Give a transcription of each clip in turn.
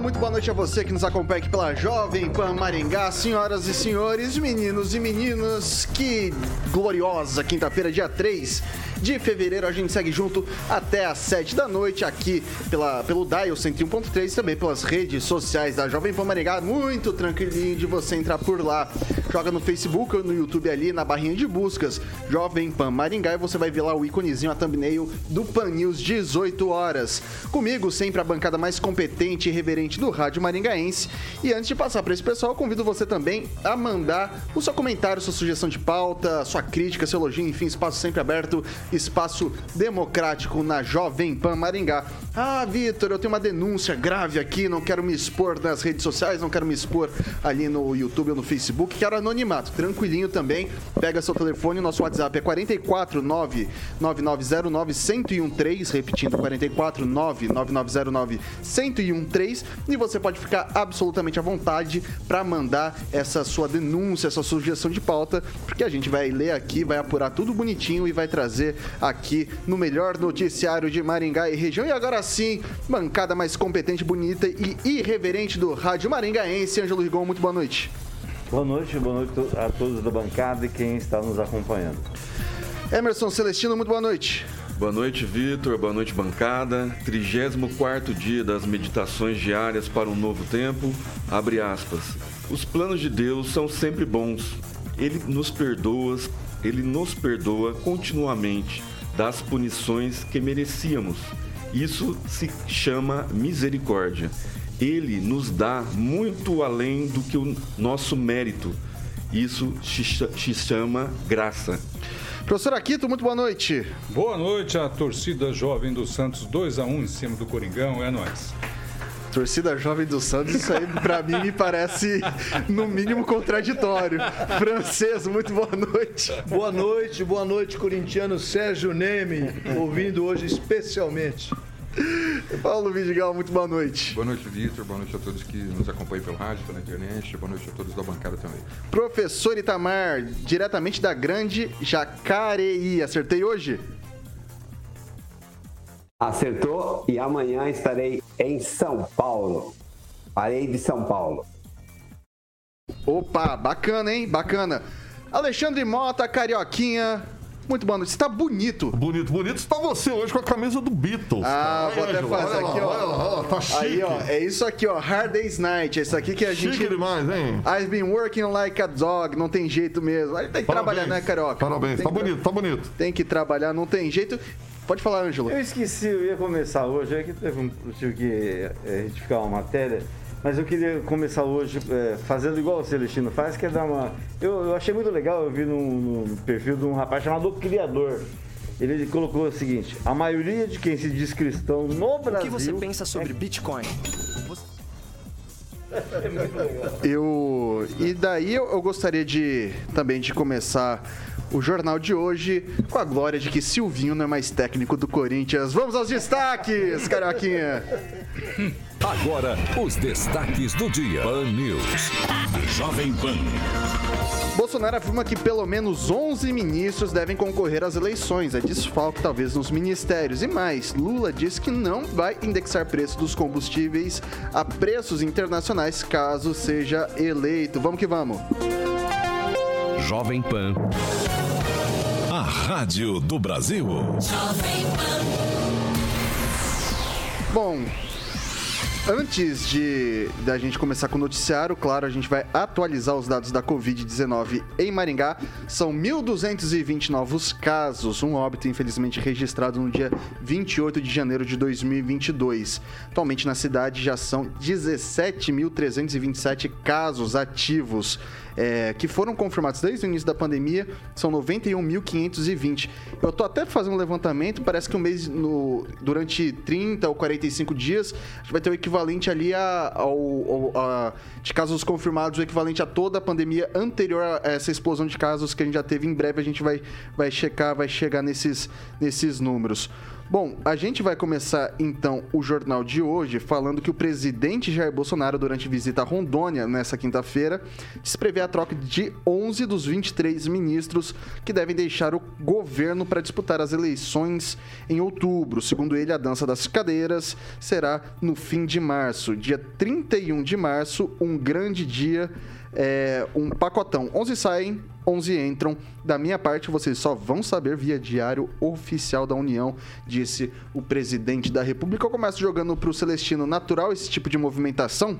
Muito boa noite a você que nos acompanha aqui pela Jovem Pan Maringá, senhoras e senhores, meninos e meninas, que gloriosa quinta-feira, dia 3 de fevereiro. A gente segue junto até às 7 da noite aqui pela, pelo Dial 101.3 e também pelas redes sociais da Jovem Pan Maringá. Muito tranquilinho de você entrar por lá. Joga no Facebook ou no YouTube ali, na barrinha de buscas, Jovem Pan Maringá, e você vai ver lá o íconezinho, a thumbnail do Pan News 18 horas. Comigo, sempre a bancada mais competente e reverente do rádio maringaense. E antes de passar para esse pessoal, convido você também a mandar o seu comentário, sua sugestão de pauta, sua crítica, seu elogio, enfim, espaço sempre aberto espaço democrático na Jovem Pan Maringá. Ah, Vitor, eu tenho uma denúncia grave aqui, não quero me expor nas redes sociais, não quero me expor ali no YouTube ou no Facebook, quero anonimato. Tranquilinho também, pega seu telefone, nosso WhatsApp é 449 9909 1013, repetindo 449 9909 1013 e você pode ficar absolutamente à vontade para mandar essa sua denúncia, essa sugestão de pauta, porque a gente vai ler aqui, vai apurar tudo bonitinho e vai trazer aqui no melhor noticiário de Maringá e região. E agora sim, bancada mais competente, bonita e irreverente do Rádio Maringaense. Ângelo Rigon, muito boa noite. Boa noite, boa noite a todos da bancada e quem está nos acompanhando. Emerson Celestino, muito boa noite. Boa noite, Vitor. Boa noite, bancada. 34 dia das meditações diárias para um novo tempo. Abre aspas. Os planos de Deus são sempre bons. Ele nos perdoa, ele nos perdoa continuamente das punições que merecíamos. Isso se chama misericórdia. Ele nos dá muito além do que o nosso mérito. Isso se chama graça. Professor Aquito, muito boa noite. Boa noite à torcida jovem do Santos, 2 a 1 em cima do Coringão, é nóis. Torcida Jovem do Santos, isso aí pra mim me parece no mínimo contraditório. Francês, muito boa noite. Boa noite, boa noite, corintiano Sérgio Neme, ouvindo hoje especialmente. Paulo Vidigal, muito boa noite. Boa noite, Vitor. Boa noite a todos que nos acompanham pelo rádio, pela internet. Boa noite a todos da bancada também. Professor Itamar, diretamente da Grande Jacareí. Acertei hoje? Acertou e amanhã estarei em São Paulo. Parei de São Paulo. Opa, bacana, hein? Bacana. Alexandre Mota, Carioquinha, muito boa noite. Você tá bonito. Bonito, bonito está você hoje com a camisa do Beatles. Ah, cara. vou até fazer olha aqui, lá, ó. Olha lá, olha lá, tá chique. Aí, ó, é isso aqui, ó. Hard Day's Night. É isso aqui que a gente. Chique demais, hein? I've been working like a dog. Não tem jeito mesmo. Aí tem que Parabéns. trabalhar, né, Carioca? Parabéns, tem tá que... bonito, tá bonito. Tem que trabalhar, não tem jeito. Pode falar, Ângelo. Eu esqueci, eu ia começar hoje, é que teve um, eu tive que é, retificar uma matéria, mas eu queria começar hoje é, fazendo igual o Celestino faz, que é dar uma. Eu, eu achei muito legal, eu vi no, no perfil de um rapaz chamado Criador. Ele colocou o seguinte: a maioria de quem se diz cristão no Brasil. O que você pensa sobre é... Bitcoin? É muito legal. Eu. E daí eu, eu gostaria de também de começar o jornal de hoje com a glória de que Silvinho não é mais técnico do Corinthians. Vamos aos destaques, Carioquinha! Agora, os destaques do dia. Pan News. Jovem Pan. Bolsonaro afirma que pelo menos 11 ministros devem concorrer às eleições. É desfalque, talvez, nos ministérios. E mais, Lula diz que não vai indexar preço dos combustíveis a preços internacionais caso seja eleito. Vamos que vamos. Jovem Pan. Rádio do Brasil. Bom, Antes de da gente começar com o noticiário, claro, a gente vai atualizar os dados da Covid-19 em Maringá. São 1.220 novos casos, um óbito infelizmente registrado no dia 28 de janeiro de 2022. Atualmente na cidade já são 17.327 casos ativos. É, que foram confirmados desde o início da pandemia, são 91.520. Eu tô até fazendo um levantamento, parece que um mês, no, durante 30 ou 45 dias, a gente vai ter o equivalente ali a, a- de casos confirmados, o equivalente a toda a pandemia anterior a essa explosão de casos que a gente já teve. Em breve a gente vai, vai checar, vai chegar nesses, nesses números. Bom, a gente vai começar então o jornal de hoje falando que o presidente Jair Bolsonaro, durante visita a Rondônia nessa quinta-feira, se prevê a troca de 11 dos 23 ministros que devem deixar o governo para disputar as eleições em outubro. Segundo ele, a dança das cadeiras será no fim de março, dia 31 de março, um grande dia, é, um pacotão. 11 saem, 11 entram. Da minha parte, vocês só vão saber via diário oficial da União, disse o presidente da República. Eu começo jogando para o Celestino natural esse tipo de movimentação.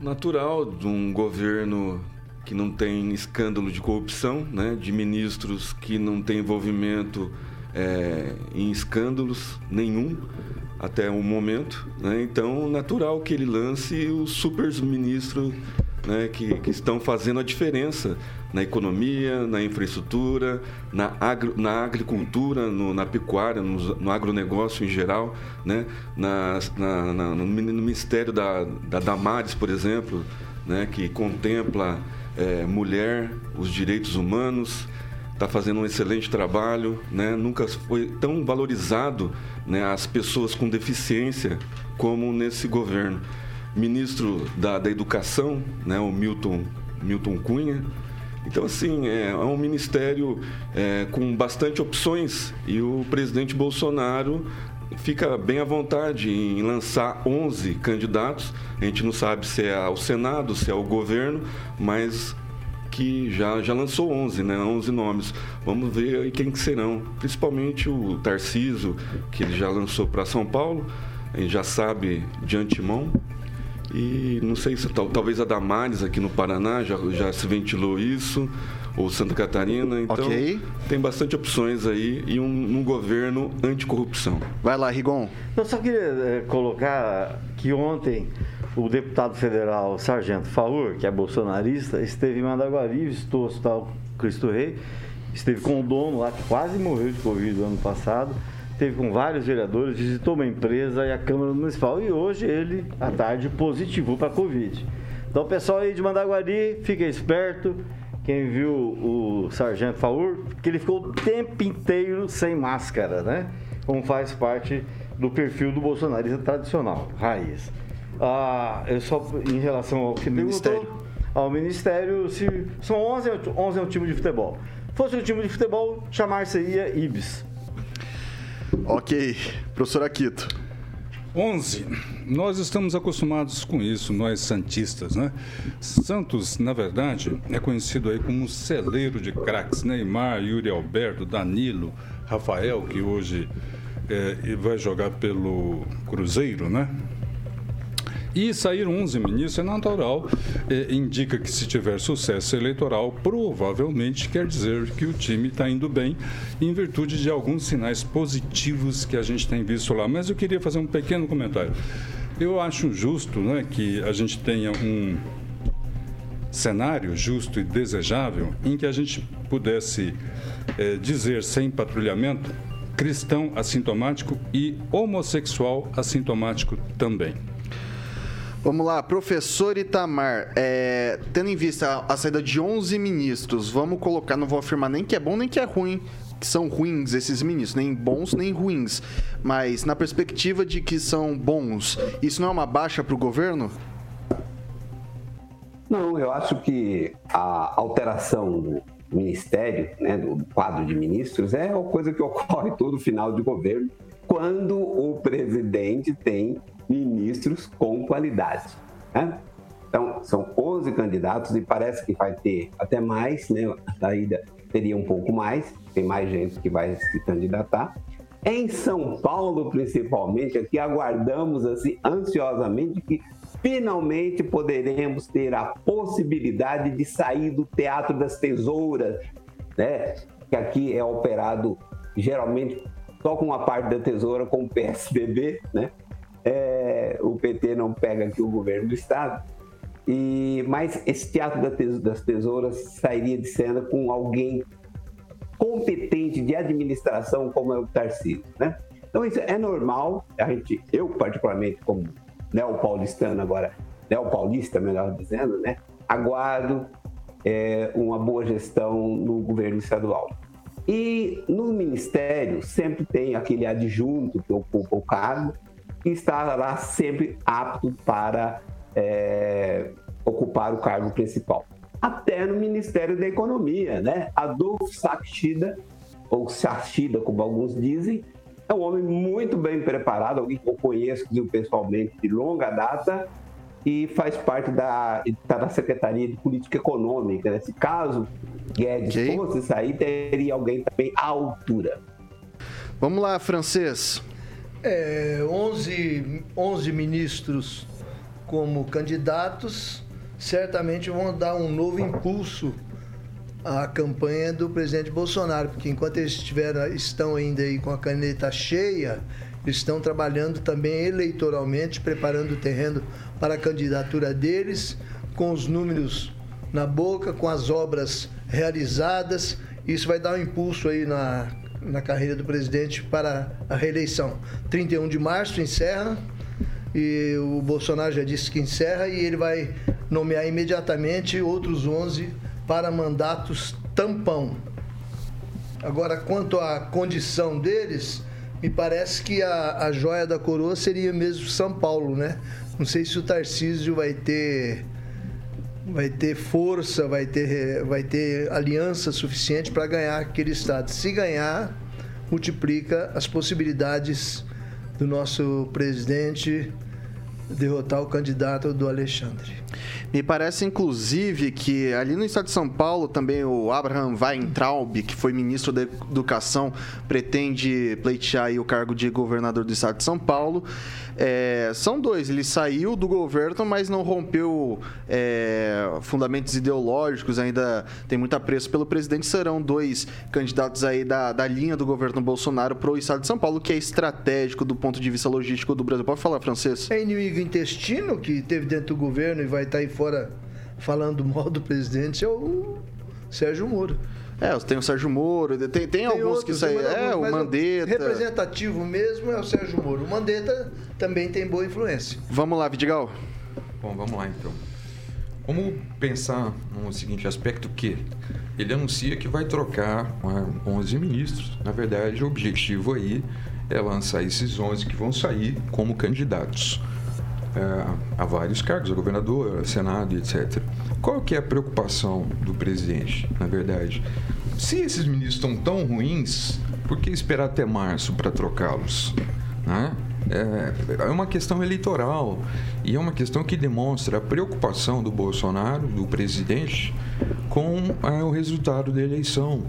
Natural de um governo que não tem escândalo de corrupção, né? de ministros que não têm envolvimento é, em escândalos nenhum até o momento. Né? Então, natural que ele lance os super ministros né? que, que estão fazendo a diferença na economia, na infraestrutura, na, agro, na agricultura, no, na pecuária, no, no agronegócio em geral, né? na, na, na, no Ministério da, da Damares, por exemplo, né? que contempla é, mulher, os direitos humanos, está fazendo um excelente trabalho, né? nunca foi tão valorizado né, as pessoas com deficiência como nesse governo. Ministro da, da Educação, né, o Milton, Milton Cunha, então, assim, é, é um ministério é, com bastante opções e o presidente Bolsonaro fica bem à vontade em lançar 11 candidatos. A gente não sabe se é ao Senado, se é ao governo, mas que já, já lançou 11, né? 11 nomes. Vamos ver aí quem que serão. Principalmente o Tarciso, que ele já lançou para São Paulo. A gente já sabe de antemão. E não sei se tal, talvez a Damares aqui no Paraná já, já se ventilou isso, ou Santa Catarina. Então Ok. tem bastante opções aí e um, um governo anticorrupção. Vai lá, Rigon. Eu só queria eh, colocar que ontem o deputado federal Sargento Faur, que é bolsonarista, esteve em Mandaguari, visitou o Hospital Cristo Rei, esteve com o dono lá, que quase morreu de Covid no ano passado, esteve com vários vereadores, visitou uma empresa e a Câmara Municipal e hoje ele, à tarde, positivou para Covid. Então, pessoal aí de Mandaguari, fica esperto. Quem viu o Sargento Faur, que ele ficou o tempo inteiro sem máscara, né? Como faz parte do perfil do bolsonarista tradicional, raiz. Ah, eu só, em relação ao que Ministério. perguntou, ao Ministério, se são 11, 11 é um time de futebol. Fosse um time de futebol, chamar-se-ia Ibis. Ok. Professor Aquito. 11. Nós estamos acostumados com isso, nós santistas, né? Santos, na verdade, é conhecido aí como um celeiro de craques. Neymar, Yuri Alberto, Danilo, Rafael, que hoje eh, vai jogar pelo Cruzeiro, né? E sair 11 ministros é natural, eh, indica que se tiver sucesso eleitoral, provavelmente quer dizer que o time está indo bem, em virtude de alguns sinais positivos que a gente tem visto lá. Mas eu queria fazer um pequeno comentário. Eu acho justo né, que a gente tenha um cenário justo e desejável em que a gente pudesse eh, dizer sem patrulhamento cristão assintomático e homossexual assintomático também. Vamos lá, professor Itamar, é, tendo em vista a, a saída de 11 ministros, vamos colocar, não vou afirmar nem que é bom nem que é ruim, que são ruins esses ministros, nem bons nem ruins, mas na perspectiva de que são bons, isso não é uma baixa para o governo? Não, eu acho que a alteração do ministério, né, do quadro de ministros, é uma coisa que ocorre todo final de governo, quando o presidente tem ministros com qualidade. Né? Então, são 11 candidatos e parece que vai ter até mais, né? A saída teria um pouco mais, tem mais gente que vai se candidatar. Em São Paulo, principalmente, aqui aguardamos assim, ansiosamente que finalmente poderemos ter a possibilidade de sair do Teatro das Tesouras, né? que aqui é operado geralmente só com uma parte da tesoura com o PSDB, né? É, o PT não pega aqui o governo do Estado. E, mas esse Teatro das Tesouras sairia de cena com alguém competente de administração como é o Tarcísio, né? Então isso é normal, a gente, eu particularmente como neopaulistano agora, neopaulista melhor dizendo, né, aguardo é, uma boa gestão no governo estadual. E no ministério sempre tem aquele adjunto que ocupa o cargo e está lá sempre apto para é, ocupar o cargo principal. Até no Ministério da Economia, né? Adolfo Saxida, ou Saxida, como alguns dizem, é um homem muito bem preparado, alguém que eu conheço pessoalmente de longa data e faz parte da, tá da Secretaria de Política Econômica. Né? Se caso Guedes okay. fosse sair, teria alguém também à altura. Vamos lá, francês. É, 11, 11 ministros como candidatos certamente vão dar um novo impulso à campanha do presidente Bolsonaro, porque enquanto eles estiveram, estão ainda aí com a caneta cheia, estão trabalhando também eleitoralmente, preparando o terreno para a candidatura deles, com os números na boca, com as obras realizadas. Isso vai dar um impulso aí na, na carreira do presidente para a reeleição. 31 de março encerra e o Bolsonaro já disse que encerra e ele vai nomear imediatamente outros 11 para mandatos tampão. Agora, quanto à condição deles, me parece que a, a joia da coroa seria mesmo São Paulo, né? Não sei se o Tarcísio vai ter vai ter força, vai ter, vai ter aliança suficiente para ganhar aquele estado. Se ganhar, multiplica as possibilidades do nosso presidente derrotar o candidato do Alexandre. Me parece, inclusive, que ali no estado de São Paulo também o Abraham Weintraub, que foi ministro da Educação, pretende pleitear o cargo de governador do estado de São Paulo. É, são dois, ele saiu do governo, mas não rompeu é, fundamentos ideológicos, ainda tem muito apreço pelo presidente. Serão dois candidatos aí da, da linha do governo Bolsonaro para o estado de São Paulo, que é estratégico do ponto de vista logístico do Brasil. Pode falar, francês? É inimigo intestino que teve dentro do governo e vai estar aí fora falando mal do presidente, é o Sérgio Moro. É, tem o Sérgio Moro, tem, tem, tem alguns outros, que saem. É, o Mandetta. representativo mesmo é o Sérgio Moro. O Mandetta também tem boa influência. Vamos lá, Vidigal. Bom, vamos lá então. Vamos pensar no seguinte aspecto que ele anuncia que vai trocar 11 ministros. Na verdade, o objetivo aí é lançar esses 11 que vão sair como candidatos é, a vários cargos, a governador, a senado, etc. Qual que é a preocupação do presidente, na verdade? Se esses ministros estão tão ruins, por que esperar até março para trocá-los? Né? É, é uma questão eleitoral e é uma questão que demonstra a preocupação do Bolsonaro, do presidente, com é, o resultado da eleição.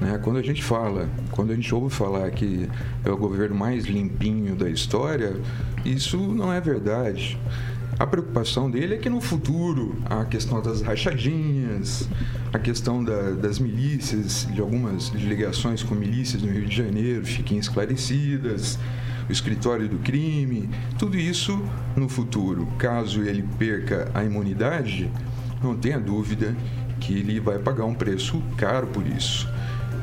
Né? Quando a gente fala, quando a gente ouve falar que é o governo mais limpinho da história, isso não é verdade. A preocupação dele é que no futuro a questão das rachadinhas, a questão da, das milícias, de algumas ligações com milícias no Rio de Janeiro fiquem esclarecidas, o escritório do crime, tudo isso no futuro. Caso ele perca a imunidade, não tenha dúvida que ele vai pagar um preço caro por isso.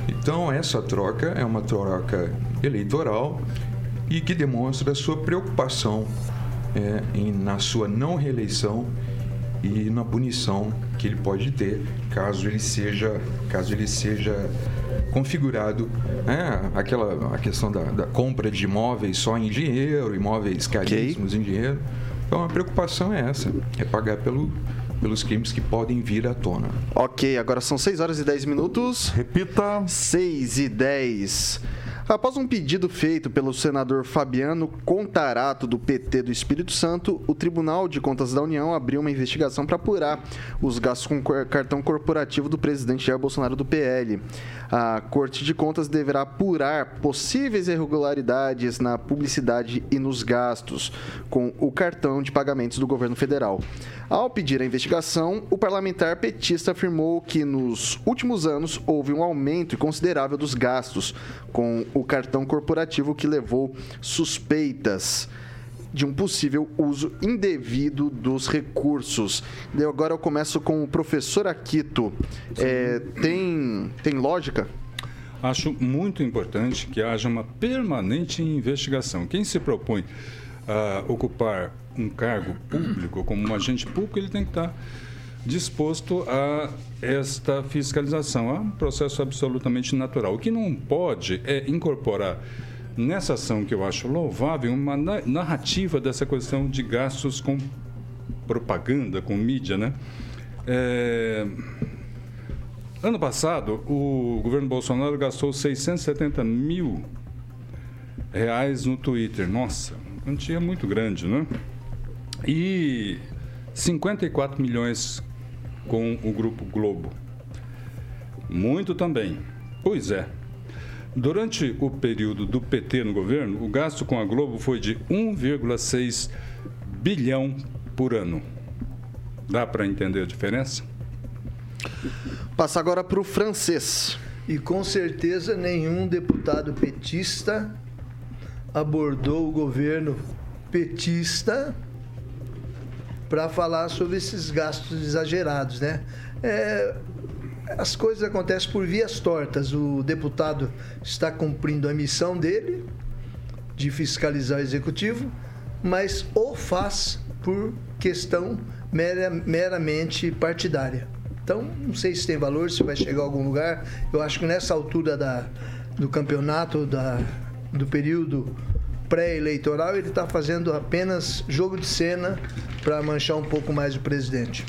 Então, essa troca é uma troca eleitoral e que demonstra a sua preocupação é, em, na sua não reeleição e na punição que ele pode ter caso ele seja caso ele seja configurado né, aquela a questão da, da, compra de imóveis só em dinheiro imóveis caríssimos okay. em dinheiro então a preocupação é essa é pagar pelo pelos crimes que podem vir à tona. Ok, agora são 6 horas e 10 minutos. Repita. 6 e 10. Após um pedido feito pelo senador Fabiano Contarato, do PT do Espírito Santo, o Tribunal de Contas da União abriu uma investigação para apurar os gastos com cartão corporativo do presidente Jair Bolsonaro do PL. A Corte de Contas deverá apurar possíveis irregularidades na publicidade e nos gastos com o cartão de pagamentos do governo federal. Ao pedir a investigação, o parlamentar petista afirmou que nos últimos anos houve um aumento considerável dos gastos com o cartão corporativo que levou suspeitas de um possível uso indevido dos recursos. E agora eu começo com o professor Aquito. É, tem, tem lógica? Acho muito importante que haja uma permanente investigação. Quem se propõe a ocupar um cargo público como um agente público, ele tem que estar disposto a esta fiscalização. É um processo absolutamente natural. O que não pode é incorporar nessa ação que eu acho louvável uma na- narrativa dessa questão de gastos com propaganda, com mídia, né? É, Ano passado, o governo Bolsonaro gastou 670 mil reais no Twitter. Nossa, quantia muito grande, né? E 54 milhões com o Grupo Globo. Muito também. Pois é. Durante o período do PT no governo, o gasto com a Globo foi de 1,6 bilhão por ano. Dá para entender a diferença? Passa agora para o francês. E com certeza nenhum deputado petista abordou o governo petista para falar sobre esses gastos exagerados, né? É, as coisas acontecem por vias tortas. O deputado está cumprindo a missão dele de fiscalizar o executivo, mas o faz por questão mera- meramente partidária. Então, não sei se tem valor, se vai chegar a algum lugar. Eu acho que nessa altura da, do campeonato, da, do período pré-eleitoral, ele está fazendo apenas jogo de cena para manchar um pouco mais o presidente.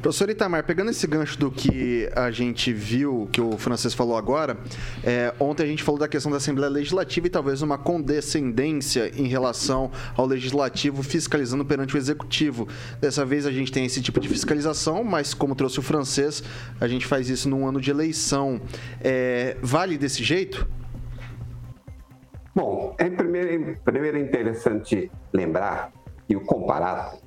Professor Itamar, pegando esse gancho do que a gente viu, que o francês falou agora, é, ontem a gente falou da questão da Assembleia Legislativa e talvez uma condescendência em relação ao Legislativo fiscalizando perante o Executivo. Dessa vez a gente tem esse tipo de fiscalização, mas como trouxe o francês, a gente faz isso num ano de eleição. É, vale desse jeito? Bom, é primeiro, primeiro é interessante lembrar que o comparado,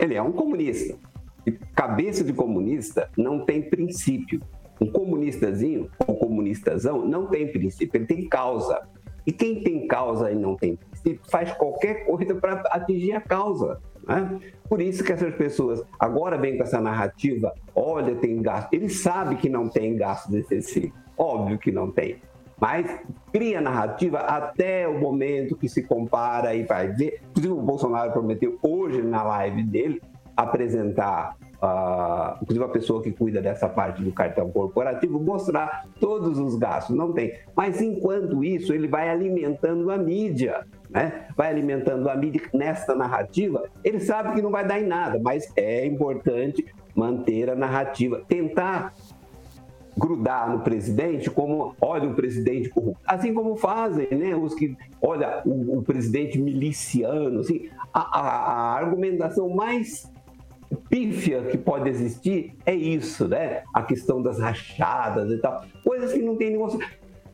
ele é um comunista. E cabeça de comunista não tem princípio. Um comunistazinho ou comunistazão não tem princípio, ele tem causa. E quem tem causa e não tem princípio faz qualquer coisa para atingir a causa. né? Por isso que essas pessoas agora vêm com essa narrativa, olha, tem gasto. Ele sabe que não tem gasto excessivo, óbvio que não tem. Mas cria narrativa até o momento que se compara e vai ver. Inclusive, o Bolsonaro prometeu hoje na live dele apresentar, ah, inclusive a pessoa que cuida dessa parte do cartão corporativo, mostrar todos os gastos. Não tem. Mas enquanto isso, ele vai alimentando a mídia. Né? Vai alimentando a mídia nesta narrativa. Ele sabe que não vai dar em nada, mas é importante manter a narrativa. Tentar grudar no presidente como, olha, o presidente corrupto. Assim como fazem, né? Os que, olha, o, o presidente miliciano, assim, a, a, a argumentação mais pífia que pode existir é isso, né? A questão das rachadas e tal. Coisas que não tem nenhum...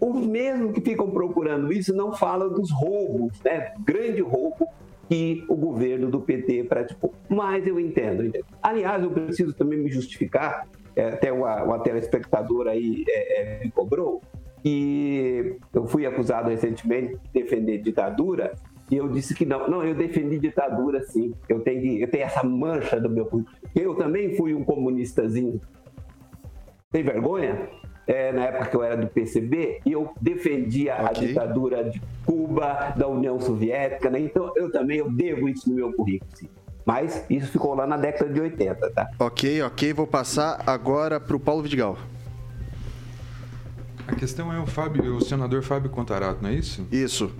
Os mesmos que ficam procurando isso não falam dos roubos, né? Grande roubo que o governo do PT praticou. Mas eu entendo, entendo. Aliás, eu preciso também me justificar, até uma, uma telespectadora aí é, é, me cobrou, que eu fui acusado recentemente de defender ditadura, e eu disse que não. Não, eu defendi ditadura sim. Eu tenho, eu tenho essa mancha do meu currículo. Eu também fui um comunistazinho. Tem vergonha? É, na época que eu era do PCB, e eu defendia a ditadura de Cuba, da União Soviética, né? Então eu também eu devo isso no meu currículo, sim. Mas isso ficou lá na década de 80, tá? Ok, ok. Vou passar agora para o Paulo Vidigal. A questão é o Fábio, o senador Fábio Contarato, não é isso? Isso.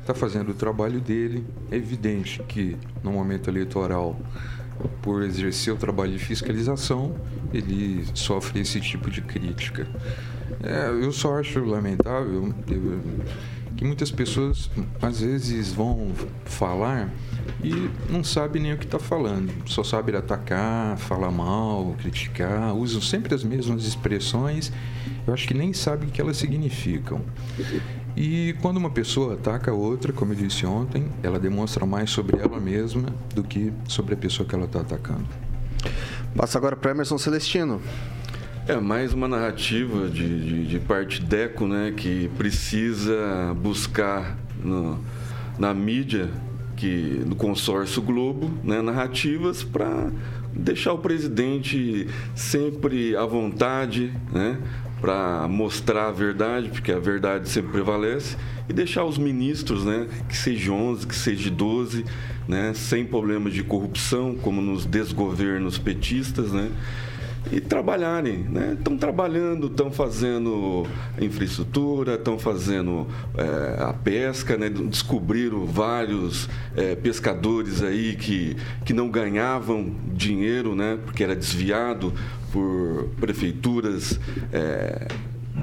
Está fazendo o trabalho dele. É evidente que no momento eleitoral, por exercer o trabalho de fiscalização, ele sofre esse tipo de crítica. É, eu só acho lamentável que muitas pessoas às vezes vão falar e não sabem nem o que está falando. Só sabem atacar, falar mal, criticar, usam sempre as mesmas expressões. Eu acho que nem sabem o que elas significam. E quando uma pessoa ataca a outra, como eu disse ontem, ela demonstra mais sobre ela mesma do que sobre a pessoa que ela está atacando. Passa agora para Emerson Celestino. É mais uma narrativa de, de, de parte deco, né, que precisa buscar no- na mídia, que no consórcio Globo, né, narrativas para deixar o presidente sempre à vontade, né? Para mostrar a verdade, porque a verdade sempre prevalece, e deixar os ministros, né? Que seja 11, que seja 12, né? Sem problemas de corrupção, como nos desgovernos petistas, né? E trabalharem, né? Estão trabalhando, estão fazendo infraestrutura, estão fazendo é, a pesca, né? Descobriram vários é, pescadores aí que, que não ganhavam dinheiro, né? Porque era desviado por prefeituras é,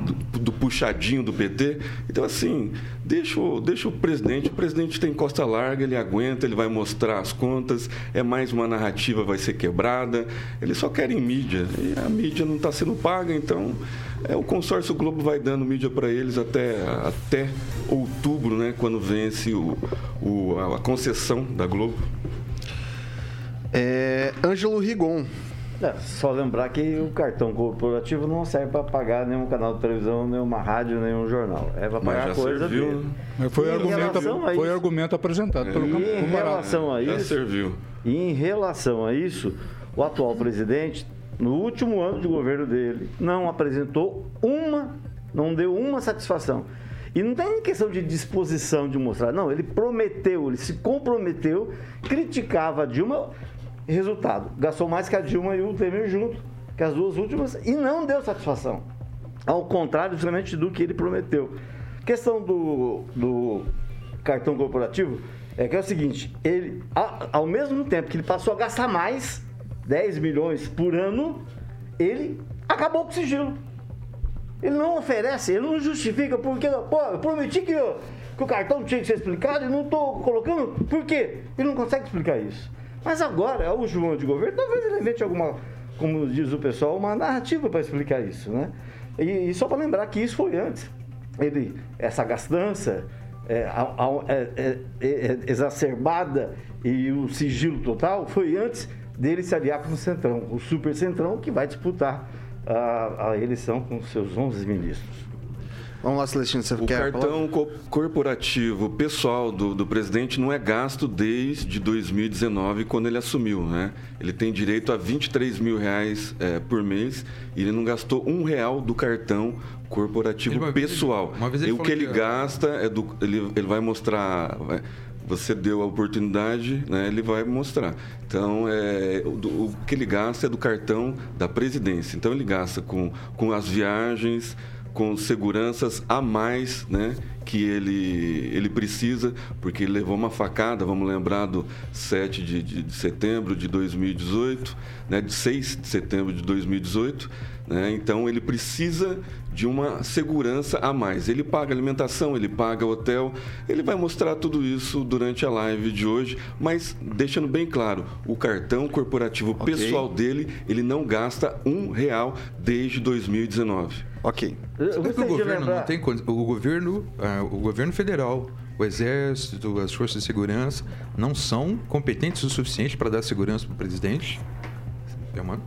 do, puxadinho do PT. Então, assim, deixa o, deixa o presidente. O presidente tem costa larga, ele aguenta, ele vai mostrar as contas. É mais uma narrativa, vai ser quebrada. Eles só querem mídia. E a mídia não está sendo paga, então é, o consórcio Globo vai dando mídia para eles até, até outubro, né, quando vence o, o, a concessão da Globo. É, Ângelo Rigon. É, só lembrar que o cartão corporativo não serve para pagar nenhum canal de televisão, nenhuma rádio, nenhum jornal. É para pagar coisa serviu, dele. Mas Foi, argumento, relação a foi isso- argumento apresentado pelo E em relação a Já isso, serviu. e em relação a isso, o atual presidente, no último ano de governo dele, não apresentou uma, não deu uma satisfação. E não tem nem questão de disposição de mostrar, não, ele prometeu, ele se comprometeu, criticava a Dilma, resultado, gastou mais que a Dilma e o Temer junto, que as duas últimas, e não deu satisfação. Ao contrário, justamente do que ele prometeu. Questão do, do cartão corporativo é que é o seguinte, ele, ao mesmo tempo que ele passou a gastar mais, 10 milhões por ano, ele acabou com o sigilo. Ele não oferece, ele não justifica, porque, pô, eu prometi que, que o cartão tinha que ser explicado e não estou colocando. Por quê? Ele não consegue explicar isso. Mas agora, é o João de governo, talvez ele invente alguma, como diz o pessoal, uma narrativa para explicar isso, né? E, e só para lembrar que isso foi antes. Ele, essa gastança é, a- é- é- é- exacerbada e o sigilo total foi antes dele se aliar com o Centrão, o Super Centrão, que vai disputar a, a eleição com seus 11 ministros. Vamos lá, Celestino, você O quer cartão co- corporativo pessoal do, do presidente não é gasto desde 2019, quando ele assumiu. Né? Ele tem direito a 23 mil reais eh, por mês e ele não gastou um real do cartão corporativo Ele- pessoal. uma vez ele e o que ele que- gasta, é do, ele, ele vai mostrar... vai- você deu a oportunidade, né, ele vai mostrar. Então, é, o, o que ele gasta é do cartão da presidência. Então, ele gasta com, com as viagens, com seguranças a mais né, que ele, ele precisa, porque ele levou uma facada, vamos lembrar do 7 de, de- de setembro de 2018, né, de 6 de setembro de 2018. Né, então, ele precisa de uma segurança a mais. Ele paga alimentação, ele paga hotel, ele vai mostrar tudo isso durante a live de hoje, mas deixando bem claro, o cartão corporativo Ok. pessoal dele, ele não gasta um real desde 2019. Ok. Eu Sabe que o governo lembrar- não tem o governo, ah, o governo federal, o exército, as forças de segurança não são competentes o suficiente para dar segurança para o presidente. É uma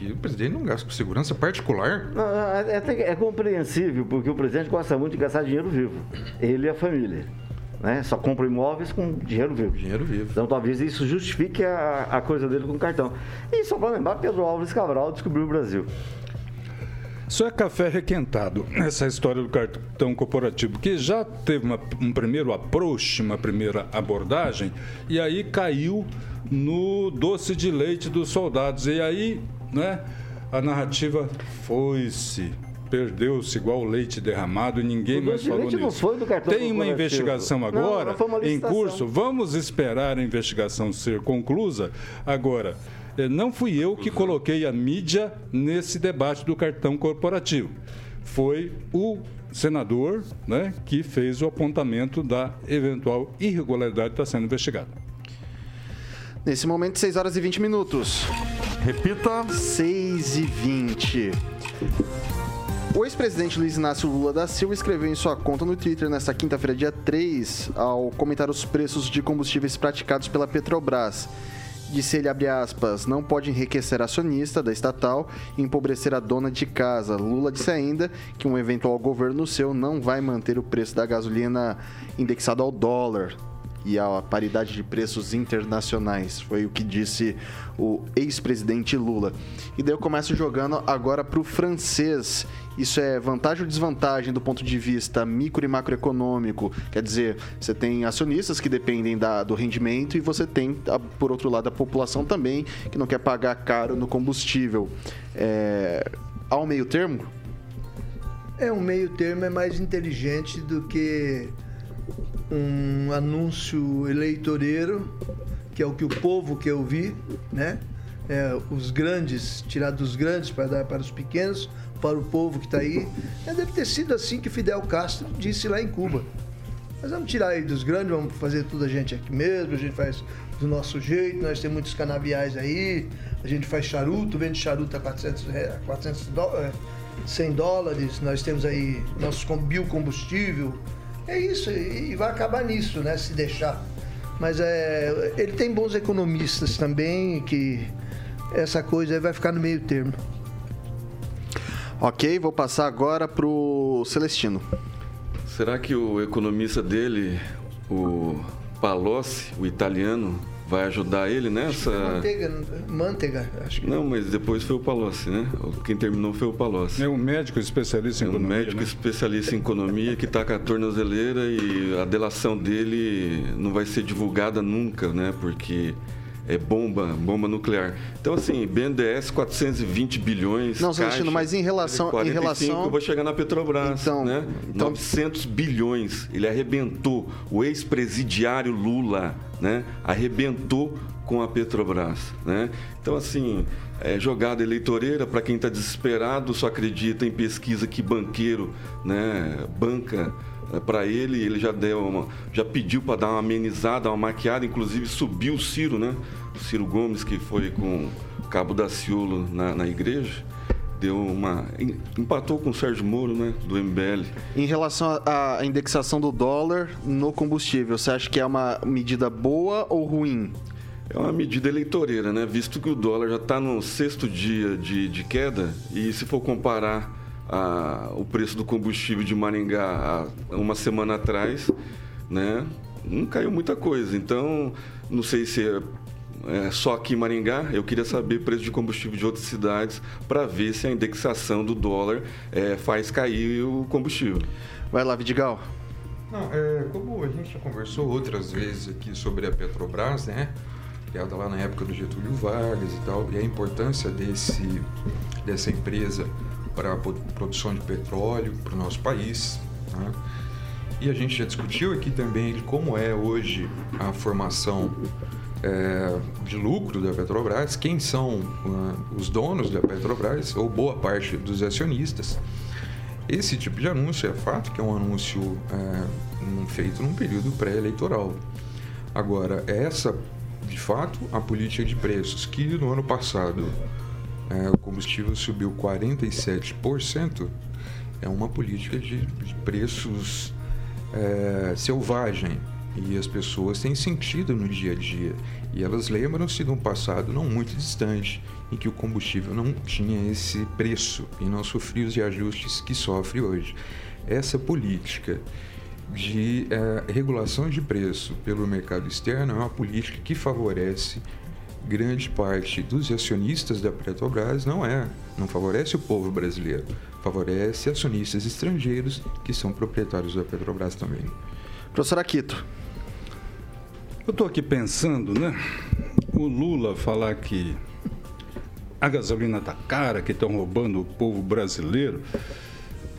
que o presidente não gasta com segurança particular. Não, é, que é compreensível, porque o presidente gosta muito de gastar dinheiro vivo. Ele e a família. Né? Só compra imóveis com dinheiro vivo. Dinheiro vivo. Então talvez isso justifique a, a coisa dele com o cartão. E só para lembrar, Pedro Álvares Cabral descobriu o Brasil. Isso é café requentado, essa história do cartão corporativo, que já teve uma- um primeiro approach, uma primeira abordagem, e aí caiu no doce de leite dos soldados. E aí, né, a narrativa foi-se. Perdeu-se igual leite derramado e ninguém O mais falou leite não nisso. foi do cartão Tem uma investigação Não, agora não foi uma em curso. Vamos esperar a investigação ser conclusa. Agora, não fui eu que coloquei a mídia nesse debate do cartão corporativo. Foi o senador né, que fez o apontamento da eventual irregularidade que está sendo investigada. Nesse momento, 6 horas e 20 minutos. Repita. 6 e 20. O ex-presidente Luiz Inácio Lula da Silva escreveu em sua conta no Twitter nesta quinta-feira, dia 3, ao comentar os preços de combustíveis praticados pela Petrobras. Disse ele, abre aspas, não pode enriquecer acionista da estatal e empobrecer a dona de casa. Lula disse ainda que um eventual governo seu não vai manter o preço da gasolina indexado ao dólar. E a paridade de preços internacionais. Foi o que disse o ex-presidente Lula. E daí eu começo jogando agora para o francês. Isso é vantagem ou desvantagem do ponto de vista micro e macroeconômico? Quer dizer, você tem acionistas que dependem da, do rendimento e você tem, por outro lado, a população também que não quer pagar caro no combustível. É, há um meio termo? É um meio termo é mais inteligente do que um anúncio eleitoreiro, que é o que o povo quer ouvir, né? É, os grandes, tirar dos grandes para dar para os pequenos, para o povo que está aí. É, deve ter sido assim que Fidel Castro disse lá em Cuba. Nós vamos tirar aí dos grandes, vamos fazer tudo a gente aqui mesmo, a gente faz do nosso jeito, nós temos muitos canaviais aí, a gente faz charuto, vende charuto a 400, re- 400 dólares, 100 dólares, nós temos aí nosso com- biocombustível. É isso, e vai acabar nisso, né, se deixar. Mas é, ele tem bons economistas também, que essa coisa aí vai ficar no meio termo. Ok, vou passar agora pro Celestino. Será que o economista dele, o Palocci, o italiano, vai ajudar ele nessa? Manteiga, manteiga, acho que. Não, mas depois foi o Palocci, né? Quem terminou foi o Palocci. É um médico especialista em É um economia. médico né? especialista em economia que está com a tornozeleira e a delação dele não vai ser divulgada nunca, né? Porque é bomba, bomba nuclear. Então, assim, BNDES 420 bilhões. Não, Celestino, Caixa, mas em relação- em 45, relação- eu vou chegar na Petrobras, Então- né? então- 900 bilhões. Ele arrebentou. O ex-presidiário Lula, né? Arrebentou com a Petrobras, né? Então, assim, é jogada eleitoreira para quem está desesperado, só acredita em pesquisa que banqueiro, né? Banca para ele, ele já deu uma, já pediu para dar uma amenizada, uma maquiada, inclusive subiu o Ciro, né? O Ciro Gomes que foi com o Cabo da Ciolo na, na igreja, deu uma em- empatou com o Sérgio Moro, né, do MBL. Em relação à indexação do dólar no combustível, você acha que é uma medida boa ou ruim? É uma medida eleitoreira, né? Visto que o dólar já está no sexto dia de, de queda e se for comparar a- o preço do combustível de Maringá há uma semana atrás, né? Não caiu muita coisa. Então, não sei se é, é só aqui em Maringá. Eu queria saber o preço de combustível de outras cidades para ver se a indexação do dólar é, faz cair o combustível. Vai lá, Vidigal. Não, é, como a gente já conversou outras vezes aqui sobre a Petrobras, né? Criada lá na época do Getúlio Vargas e tal, e a importância desse, dessa empresa para a produção de petróleo para o nosso país. né? E a gente já discutiu aqui também de como é hoje a formação é, de lucro da Petrobras, quem são ah, os donos da Petrobras, ou boa parte dos acionistas. Esse tipo de anúncio é fato que é um anúncio é, feito num período pré-eleitoral. Agora, essa, de fato, a política de preços, que no ano passado é, o combustível subiu 47%, é uma política de, de preços é, selvagem. E as pessoas têm sentido no dia a dia. E elas lembram-se de um passado não muito distante, em que o combustível não tinha esse preço e não sofria os ajustes que sofre hoje. Essa política de eh, regulação de preço pelo mercado externo é uma política que favorece grande parte dos acionistas da Petrobras, não é, não favorece o povo brasileiro, favorece acionistas estrangeiros que são proprietários da Petrobras também. Professor Aquito. Eu estou aqui pensando, né? O Lula falar que a gasolina está cara, que estão roubando o povo brasileiro.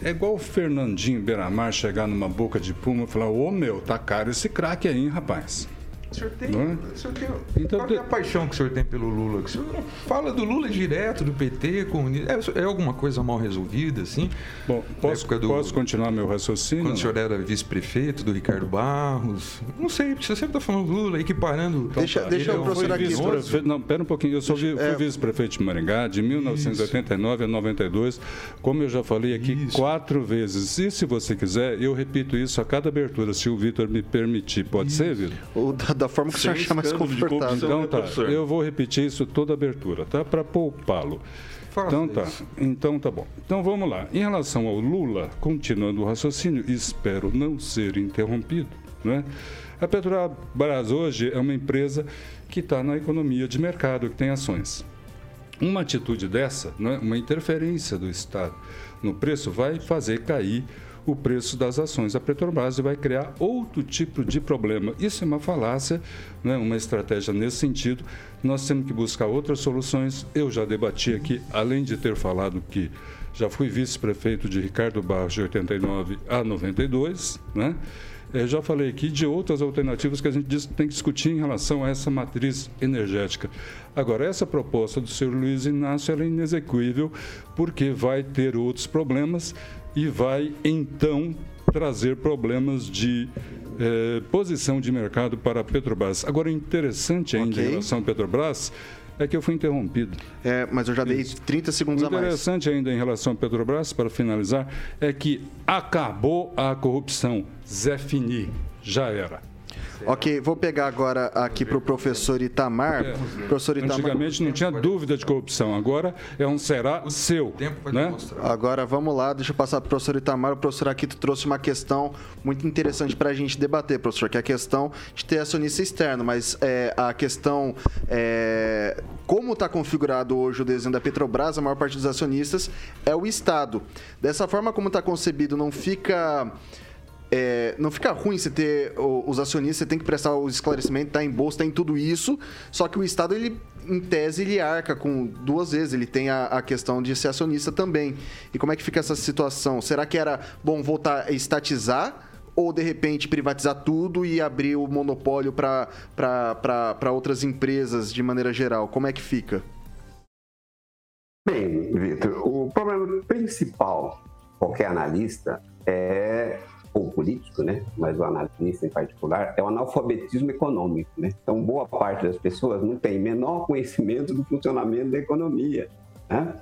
É igual o Fernandinho Beiramar chegar numa boca de puma e falar: Ô meu, tá caro esse craque aí, hein, rapaz? O senhor tem, é? o senhor tem Então, qual é a paixão que o senhor tem pelo Lula? O senhor não fala do Lula direto, do PT, comunista. É, é alguma coisa mal resolvida, assim? Bom, posso, do- posso continuar meu raciocínio? Quando o senhor era vice-prefeito do Ricardo Barros. Não sei, porque você sempre está falando do Lula, equiparando. Deixa- deixa o é professor Fui aqui, Não, pera um pouquinho. Eu sou vi- fui É. vice-prefeito de Maringá de 1989 a 92, como eu já falei aqui Isso. quatro vezes. E se você quiser, eu repito isso a cada abertura, se o Vitor me permitir. Pode ser, Vitor? Ou da, forma que o senhor Sem achar mais confortável. Então tá, eu vou repetir isso toda abertura, tá? Para poupá-lo. Então tá, isso. então tá bom. Então vamos lá. Em relação ao Lula, continuando o raciocínio, espero não ser interrompido, né? A Petrobras hoje é uma empresa que está na economia de mercado, que tem ações. Uma atitude dessa, né, uma interferência do Estado no preço, vai fazer cair o preço das ações da Petrobras e vai criar outro tipo de problema. Isso é uma falácia, né, uma estratégia nesse sentido. Nós temos que buscar outras soluções. Eu já debati aqui, além de ter falado que já fui vice-prefeito de Ricardo Barros de 89 a 92, né? Eu já falei aqui de outras alternativas que a gente tem que discutir em relação a essa matriz energética. Agora, essa proposta do senhor Luiz Inácio é inexequível, porque vai ter outros problemas e vai, então, trazer problemas de eh, posição de mercado para a Petrobras. Agora, interessante ainda okay. em relação à Petrobras é que eu fui interrompido. É, mas eu já dei 30 segundos a mais. interessante ainda em relação à Petrobras, para finalizar, é que acabou a corrupção. Zé Fini, já era. Ok, vou pegar agora aqui para o professor Itamar. É, professor Itamar. Antigamente não tinha dúvida de corrupção, agora é um será seu. O tempo vai né? demonstrar. Agora vamos lá, deixa eu passar para o professor Itamar. O professor Aquito trouxe uma questão muito interessante para a gente debater, professor, que é a questão de ter acionista externo, mas é, a questão é, como está configurado hoje o desenho da Petrobras, a maior parte dos acionistas é o Estado. Dessa forma como está concebido, não fica é, não fica ruim você ter os acionistas, você tem que prestar o esclarecimento, tá em bolsa, tá em tudo isso, só que o Estado, ele, em tese, ele arca com duas vezes, ele tem a, a questão de ser acionista também. E como é que fica essa situação? Será que era bom voltar a estatizar? ou de repente privatizar tudo e abrir o monopólio para outras empresas de maneira geral? Como é que fica? Bem, Vitor, o problema principal, qualquer analista, é ou político, né, mas o analista em particular, é o analfabetismo econômico. Né? Então, boa parte das pessoas não tem menor conhecimento do funcionamento da economia. Né?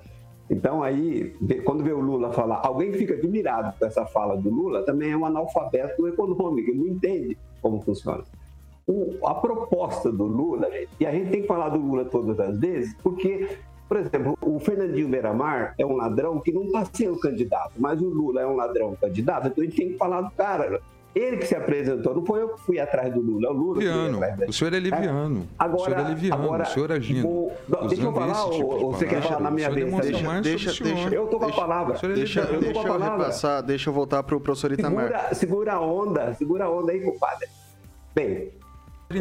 Então, aí, quando vê o Lula falar, alguém fica admirado com essa fala do Lula, também é um analfabeto econômico, ele não entende como funciona. O, a proposta do Lula, e a gente tem que falar do Lula todas as vezes, porque por exemplo, o Fernandinho Beiramar é um ladrão que não está sendo candidato, mas o Lula é um ladrão candidato, então a gente tem que falar do cara. Ele que se apresentou, não foi eu que fui atrás do Lula, é o Lula. Liviano, o senhor é liviano. Agora, o senhor é liviano, agora, o senhor é agindo. Deixa eu falar, tipo ou você quer falar na minha vez? Deixa, deixa, deixa, eu tô com a palavra. Deixa, eu, deixa eu repassar, deixa eu voltar para o professor Itamar. Segura, segura a onda, segura a onda aí, compadre. Bem,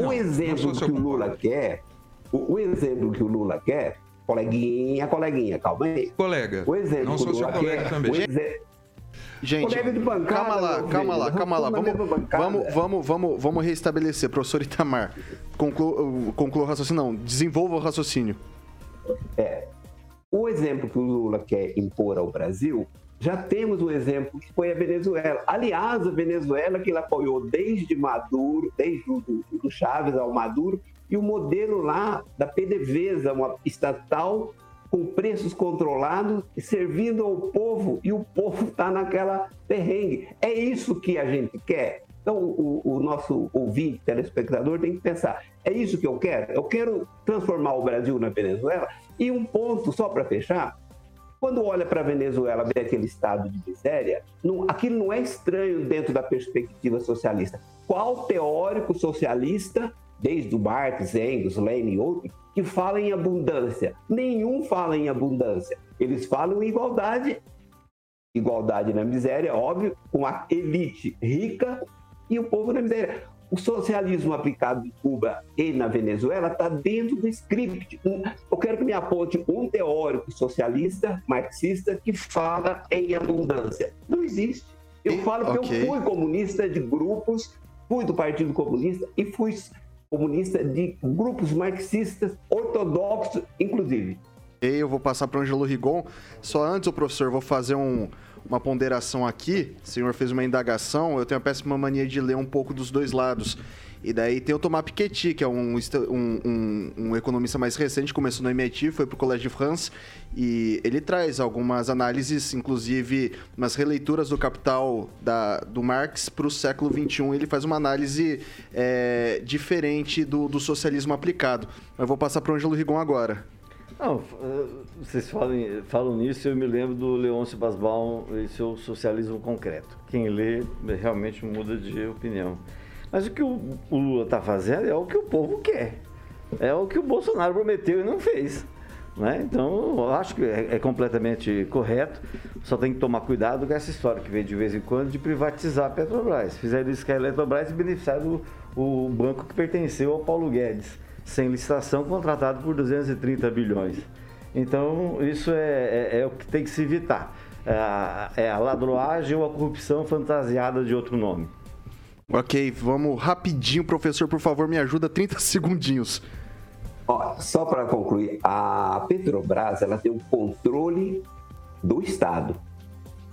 o exemplo que o Lula quer, o, o exemplo que o Lula quer Coleguinha, coleguinha, calma aí. Colega. O exemplo. Não sou seu colega é, também. Gente, bancada, calma lá, calma lá, calma lá. Vamos, vamos, vamos, vamos, vamos restabelecer, professor Itamar. Conclua, conclua o raciocínio, não, desenvolva o raciocínio. É. O exemplo que o Lula quer impor ao Brasil, já temos um exemplo que foi a Venezuela. Aliás, a Venezuela que ele apoiou desde Maduro, desde o do, do Chaves ao Maduro, e o modelo lá da PDVSA, uma estatal com preços controlados, servindo ao povo, e o povo está naquela perrengue. É isso que a gente quer. Então, o, o, nosso ouvinte, telespectador, tem que pensar: é isso que eu quero? Eu quero transformar o Brasil na Venezuela? E um ponto, só para fechar: quando olha para a Venezuela, vê aquele estado de miséria, não, aquilo não é estranho dentro da perspectiva socialista. Qual teórico socialista desde o Marx, Engels, Lenin e outros, que falam em abundância. Nenhum fala em abundância. Eles falam em igualdade. Igualdade na miséria, óbvio, com a elite rica e o povo na miséria. O socialismo aplicado em Cuba e na Venezuela está dentro do script. Eu quero que me aponte um teórico socialista, marxista, que fala em abundância. Não existe. Eu falo que okay. eu fui comunista de grupos, fui do Partido Comunista e fui comunista de grupos marxistas ortodoxos, inclusive. Eu vou passar para o Angelo Rigon. Só antes, o professor, vou fazer um, uma ponderação aqui. O senhor fez uma indagação. Eu tenho a péssima mania de ler um pouco dos dois lados. E daí tem o Thomas Piketty, que é um, um, um, um economista mais recente, começou no MIT, foi para o Collège de France, e ele traz algumas análises, inclusive umas releituras do Capital da, do Marx para o século XXI. Ele faz uma análise é, diferente do, do socialismo aplicado. Eu vou passar para o Ângelo Rigon agora. Não, eh, vocês falam, falam nisso, eu me lembro do Leôncio Basbaum e seu Socialismo Concreto. Quem lê realmente muda de opinião. Mas o que o, o Lula está fazendo é o que o povo quer. É o que o Bolsonaro prometeu e não fez. Né? Então, eu acho que é, é, completamente correto. Só tem que tomar cuidado com essa história que vem de vez em quando de privatizar a Petrobras. Fizeram isso com a Eletrobras e beneficiaram o, o banco que pertenceu ao Paulo Guedes, sem licitação, contratado por 230 bilhões. Então, isso é, é, é o que tem que se evitar. É a, é a ladroagem ou a corrupção fantasiada de outro nome. Ok, vamos rapidinho, professor, por favor, me ajuda 30 segundinhos. Ó, só para concluir, a Petrobras ela tem o controle do Estado.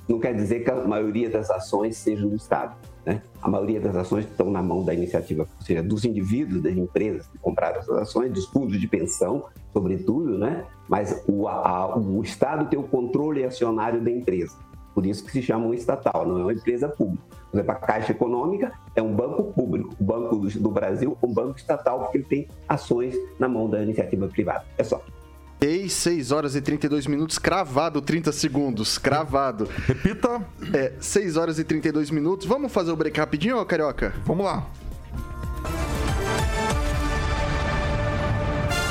Não quer dizer que a maioria das ações sejam do Estado. Né? A maioria das ações estão na mão da iniciativa, ou seja, dos indivíduos, das empresas que compraram essas ações, dos fundos de pensão, sobretudo, né? mas o, a, o Estado tem o controle acionário da empresa. Por isso que se chama um estatal, não é uma empresa pública. Por exemplo, a Caixa Econômica é um banco público. O Banco do, Brasil é um banco estatal, porque ele tem ações na mão da iniciativa privada. É só. E 6 horas e 32 minutos, cravado 30 segundos, cravado. Repita. É, 6 horas e 32 minutos. Vamos fazer o break rapidinho, ó, Carioca? Vamos lá.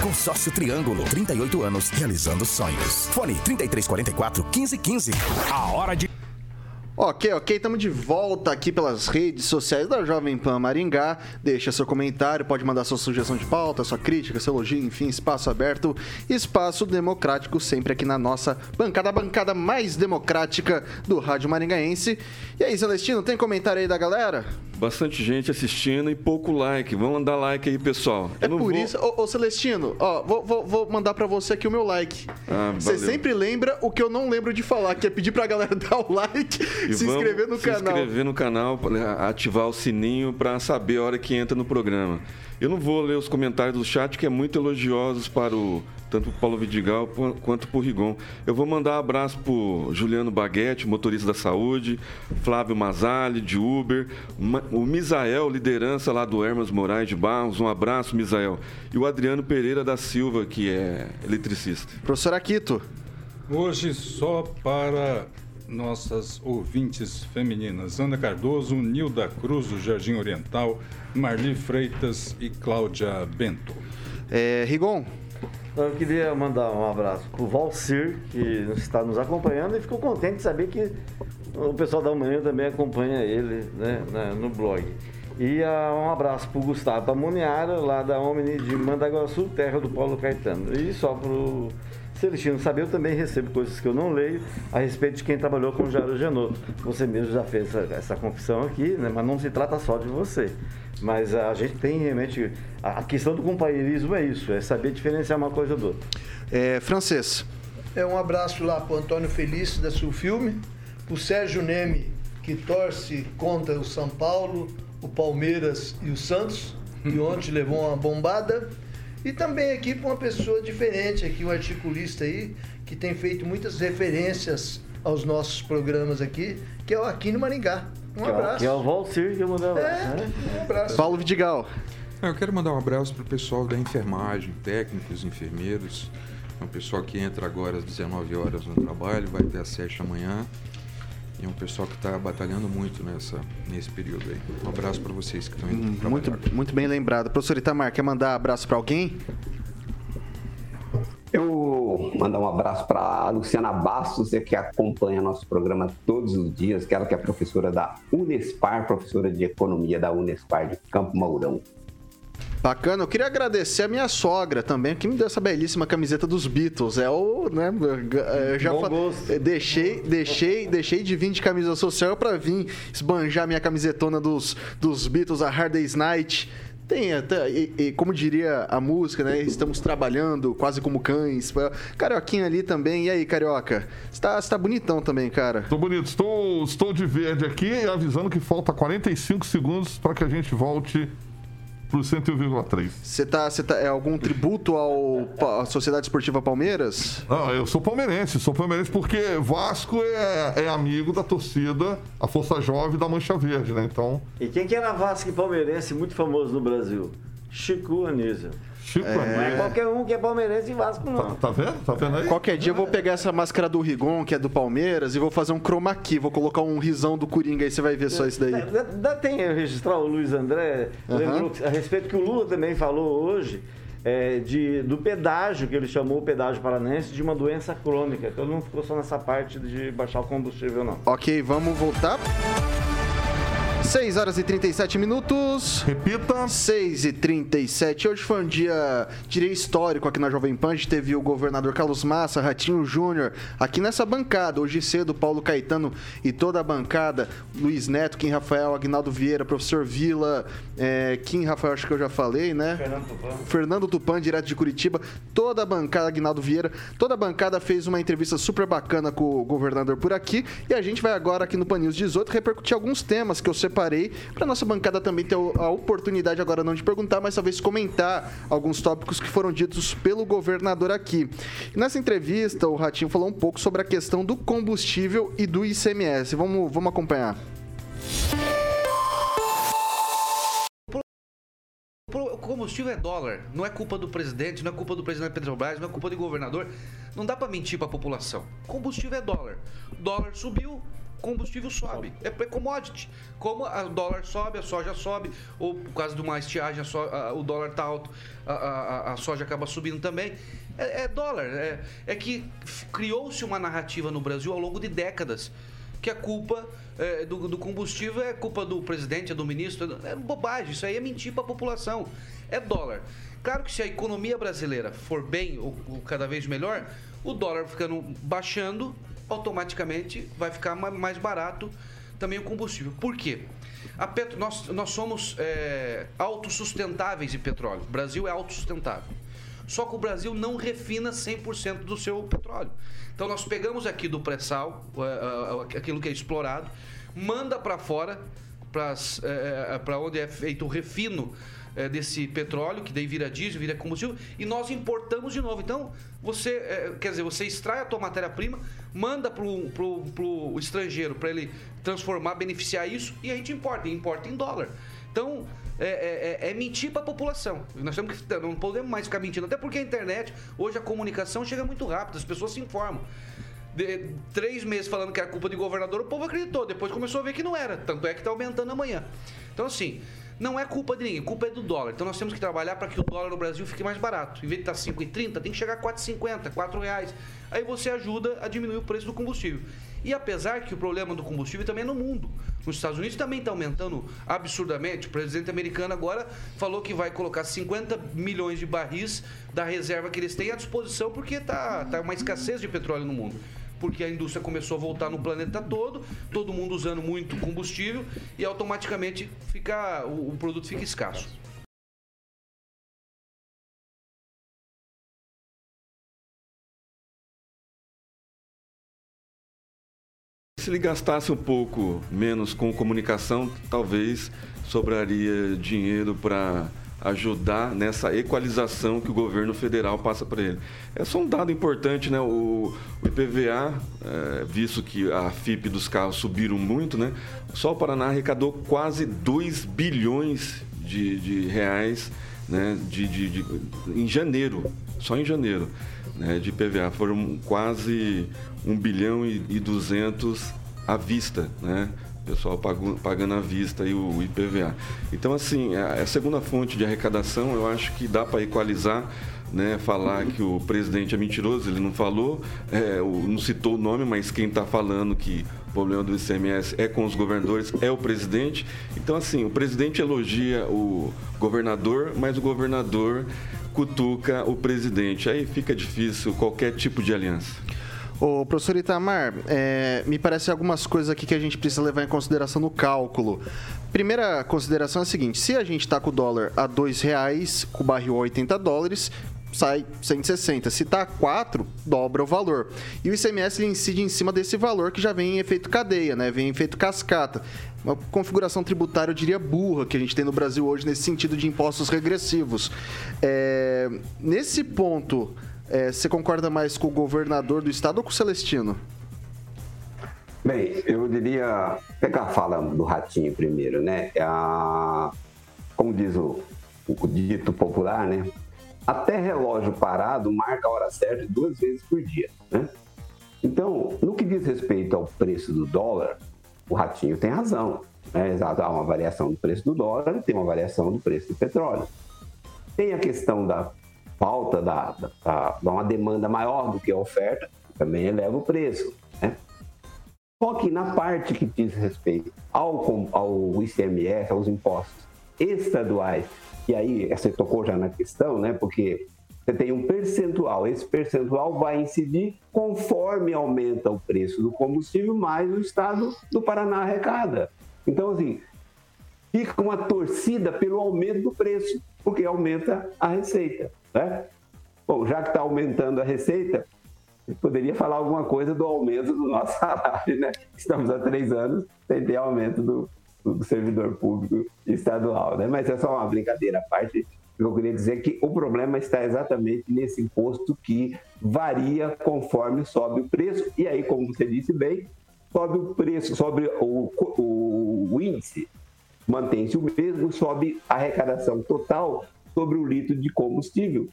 Consórcio Triângulo, 38 anos, realizando sonhos. Fone 3344 1515. A hora de. Ok, ok, estamos de volta aqui pelas redes sociais da Jovem Pan Maringá. Deixa seu comentário, pode mandar sua sugestão de pauta, sua crítica, seu elogio, enfim, espaço aberto, espaço democrático, sempre aqui na nossa bancada, a bancada mais democrática do Rádio Maringaense. E aí, Celestino, tem comentário aí da galera? Bastante gente assistindo e pouco like. Vamos mandar like aí, pessoal. É por vou... isso, ô, ô, Celestino, ó, vou, vou, vou mandar para você aqui o meu like. Ah, você sempre lembra o que eu não lembro de falar, que é pedir pra galera dar o like, e se inscrever no se canal. Se inscrever no canal, ativar o sininho para saber a hora que entra no programa. Eu não vou ler os comentários do chat, que é muito elogiosos para o tanto o Paulo Vidigal quanto para o Rigon. Eu vou mandar um abraço para Juliano Baguete, motorista da saúde, Flávio Mazali, de Uber, o Misael, liderança lá do Hermas Moraes de Barros, um abraço, Misael. E o Adriano Pereira da Silva, que é eletricista. Professor Aquito. Hoje só para nossas ouvintes femininas, Ana Cardoso, Nilda Cruz, do Jardim Oriental, Marli Freitas e Cláudia Bento. É, Rigon. Eu queria mandar um abraço para o Valcir, que está nos acompanhando e ficou contente de saber que o pessoal da manhã também acompanha ele né, no blog. E uh, um abraço para o Gustavo Pamuniara, lá da Omni de Mandaguaçu, terra do Paulo Caetano. E só para o Celestino saber, eu também recebo coisas que eu não leio a respeito de quem trabalhou com o Jairo Genoto. Você mesmo já fez essa, essa confissão aqui, né, mas não se trata só de você. Mas a gente tem realmente. A questão do companheirismo é isso, é saber diferenciar uma coisa do outra. É, francês. É um abraço lá para Antônio Felício da Sulfilme, para o Sérgio Neme, que torce contra o São Paulo, o Palmeiras e o Santos, e ontem levou uma bombada. E também aqui para uma pessoa diferente, aqui um articulista aí, que tem feito muitas referências aos nossos programas aqui, que é o Aquino Maringá. Um que abraço. É, que é o Valcir que eu mandei um abraço. É, né? um abraço. Paulo Vidigal. Eu quero mandar um abraço para o pessoal da enfermagem, técnicos, enfermeiros. É um pessoal que entra agora às 19 horas no trabalho, vai até às 7 da manhã. E é um pessoal que está batalhando muito nessa, nesse período aí. Um abraço para vocês que estão indo hum, muito, muito bem lembrado. Professor Itamar, quer mandar abraço para alguém? Eu mandar um abraço para a Luciana Bastos, que acompanha nosso programa todos os dias, que ela que é professora da Unespar, professora de Economia da Unespar de Campo Mourão. Bacana, eu queria agradecer a minha sogra também, que me deu essa belíssima camiseta dos Beatles. É o, né, eu já Bom gosto. deixei, deixei, deixei de vir de camisa social pra vir esbanjar minha camisetona dos, dos Beatles, a Hard Day's Night. Tem até, e, e como diria a música, né? Estamos trabalhando quase como cães. Carioquinha ali também. E aí, Carioca? Você tá, você tá bonitão também, cara. Tô bonito. Estou, estou de verde aqui avisando que falta 45 segundos para que a gente volte pro 101,3. Você tá, você tá. É algum tributo ao, à Sociedade Esportiva Palmeiras? Não, eu sou palmeirense, sou palmeirense porque Vasco é, é amigo da torcida, a Força Jovem da Mancha Verde, né? Então, E quem que era Vasco e palmeirense muito famoso no Brasil? Chico Anísio. Chico Não é qualquer um que é palmeirense e Vasco, não. Tá vendo? Tá vendo aí? Qualquer dia eu vou pegar essa máscara do Rigon, que é do Palmeiras, e vou fazer um chroma key. Vou colocar um risão do Coringa aí, você vai ver só isso daí. Dá, dá- tem registrar o Luiz André, Aham. lembrou que- a respeito que o Lula também falou hoje, é, de, do pedágio, que ele chamou o pedágio paranense, de uma doença crônica. Então não ficou só nessa parte de baixar o combustível, não. Ok, vamos voltar. 6 horas e 37 minutos. Repita. 6 e 37. Hoje foi um dia, diria, histórico aqui na Jovem Pan. A gente teve o governador Carlos Massa, Ratinho Júnior, aqui nessa bancada. Hoje cedo, Paulo Caetano e toda a bancada. Luiz Neto, Kim Rafael, Agnaldo Vieira, professor Vila, é, Kim Rafael, acho que eu já falei, né? Fernando Tupan. Fernando Tupan, direto de Curitiba. Toda a bancada, Agnaldo Vieira, toda a bancada fez uma entrevista super bacana com o governador por aqui. E a gente vai agora aqui no Pan News 18 repercutir alguns temas que eu separei para nossa bancada também ter a oportunidade agora não de perguntar, mas talvez comentar alguns tópicos que foram ditos pelo governador aqui. Nessa entrevista, o Ratinho falou um pouco sobre a questão do combustível e do ICMS. Vamos, vamos acompanhar. O combustível é dólar, não é culpa do presidente, não é culpa do presidente da Petrobras, não é culpa do governador. Não dá pra mentir pra população. Combustível é dólar. Dólar subiu, combustível sobe. É é commodity. Como o dólar sobe, a soja sobe, ou por causa de uma estiagem, so- a- o dólar tá alto, a, a- a soja acaba subindo também. É, é dólar. É, é que criou-se uma narrativa no Brasil ao longo de décadas que a culpa é, do, do combustível é culpa do presidente, é do ministro. É bobagem, isso aí é mentir para a população. É dólar. Claro que se a economia brasileira for bem ou, ou cada vez melhor, o dólar ficando baixando, automaticamente vai ficar ma- mais barato também o combustível. Por quê? A Petro, nós, nós somos é, autossustentáveis de petróleo. O Brasil é autossustentável. Só que o Brasil não refina 100% do seu petróleo. Então nós pegamos aqui do pré-sal, eh, eh, aquilo que é explorado, manda para fora, para onde é feito o refino eh, desse petróleo, que daí vira diesel, vira combustível, e nós importamos de novo. Então, você, eh, quer dizer, você extrai a tua matéria-prima, manda para o estrangeiro para ele transformar, beneficiar isso, e a gente importa, e importa em dólar. Então, é, é- é- é mentir para a população. Nós temos que, não podemos mais ficar mentindo, até porque a internet, hoje a comunicação chega muito rápido, as pessoas se informam. De- três meses falando que era culpa de governador, o povo acreditou. Depois começou a ver que não era. Tanto é que está aumentando amanhã. Então, assim, não é culpa de ninguém, culpa é do dólar. Então, nós temos que trabalhar para que o dólar no Brasil fique mais barato. Em vez de estar 5,30, tem que chegar a 4,50, 4 reais. Aí você ajuda a diminuir o preço do combustível. E apesar que o problema do combustível também é no mundo. Nos Estados Unidos também está aumentando absurdamente. O presidente americano agora falou que vai colocar 50 milhões de barris da reserva que eles têm à disposição porque está tá uma escassez de petróleo no mundo. Porque a indústria começou a voltar no planeta todo, todo mundo usando muito combustível e automaticamente fica, o, o produto fica escasso. Se ele gastasse um pouco menos com comunicação, talvez sobraria dinheiro para ajudar nessa equalização que o governo federal passa para ele. É só um dado importante, né? O, o IPVA, é, visto que a FIP dos carros subiram muito, né? Só o Paraná arrecadou quase 2 bilhões de, de reais né? de, de, de- em janeiro, só em janeiro, né? de IPVA. Foram quase 1 bilhão e, e 200 à vista, né? Pessoal pagando à vista aí o IPVA. Então, assim, a, segunda fonte de arrecadação, eu acho que dá para equalizar, né? Falar que o presidente é mentiroso, ele não falou, é, não citou o nome, mas quem está falando que O problema do ICMS é com os governadores, é o presidente. Então, assim, o presidente elogia o governador, mas o governador cutuca o presidente. Aí fica difícil qualquer tipo de aliança. Ô, professor Itamar, é, me parece algumas coisas aqui que a gente precisa levar em consideração no cálculo. Primeira consideração é a seguinte: se a gente está com o dólar a R$ reais, com o barril a 80 dólares, sai 160. Se está a 4, dobra o valor. E o ICMS incide em cima desse valor que já vem em efeito cadeia, né? Vem em efeito cascata. Uma configuração tributária, eu diria, burra que a gente tem no Brasil hoje nesse sentido de impostos regressivos. É, nesse ponto, é, você concorda mais com o governador do estado ou com o Celestino? Bem, eu diria pegar a fala do Ratinho primeiro, né? É a, como diz o, o dito popular, né? Até relógio parado marca a hora certa duas vezes por dia, né? Então, no que diz respeito ao preço do dólar, o Ratinho tem razão. Né? Há uma variação do preço do dólar e tem uma variação do preço do petróleo. Tem a questão da falta da, da, da uma demanda maior do que a oferta, também eleva o preço. Né? Só que na parte que diz respeito ao, ao ICMS, aos impostos estaduais, e aí você tocou já na questão, né? Porque você tem um percentual, esse percentual vai incidir conforme aumenta o preço do combustível, mais o estado do Paraná arrecada. Então, assim, fica uma torcida pelo aumento do preço, porque aumenta a receita. Né? Bom, já que está aumentando a receita, poderia falar alguma coisa do aumento do nosso salário, né? Estamos há três anos sem ter aumento do, do servidor público estadual, né? Mas é só uma brincadeira à parte. Eu queria dizer que o problema está exatamente nesse imposto que varia conforme sobe o preço. E aí, como você disse bem, sobe o preço, sobe o, o, o índice, mantém-se o mesmo, sobe a arrecadação total sobre o litro de combustível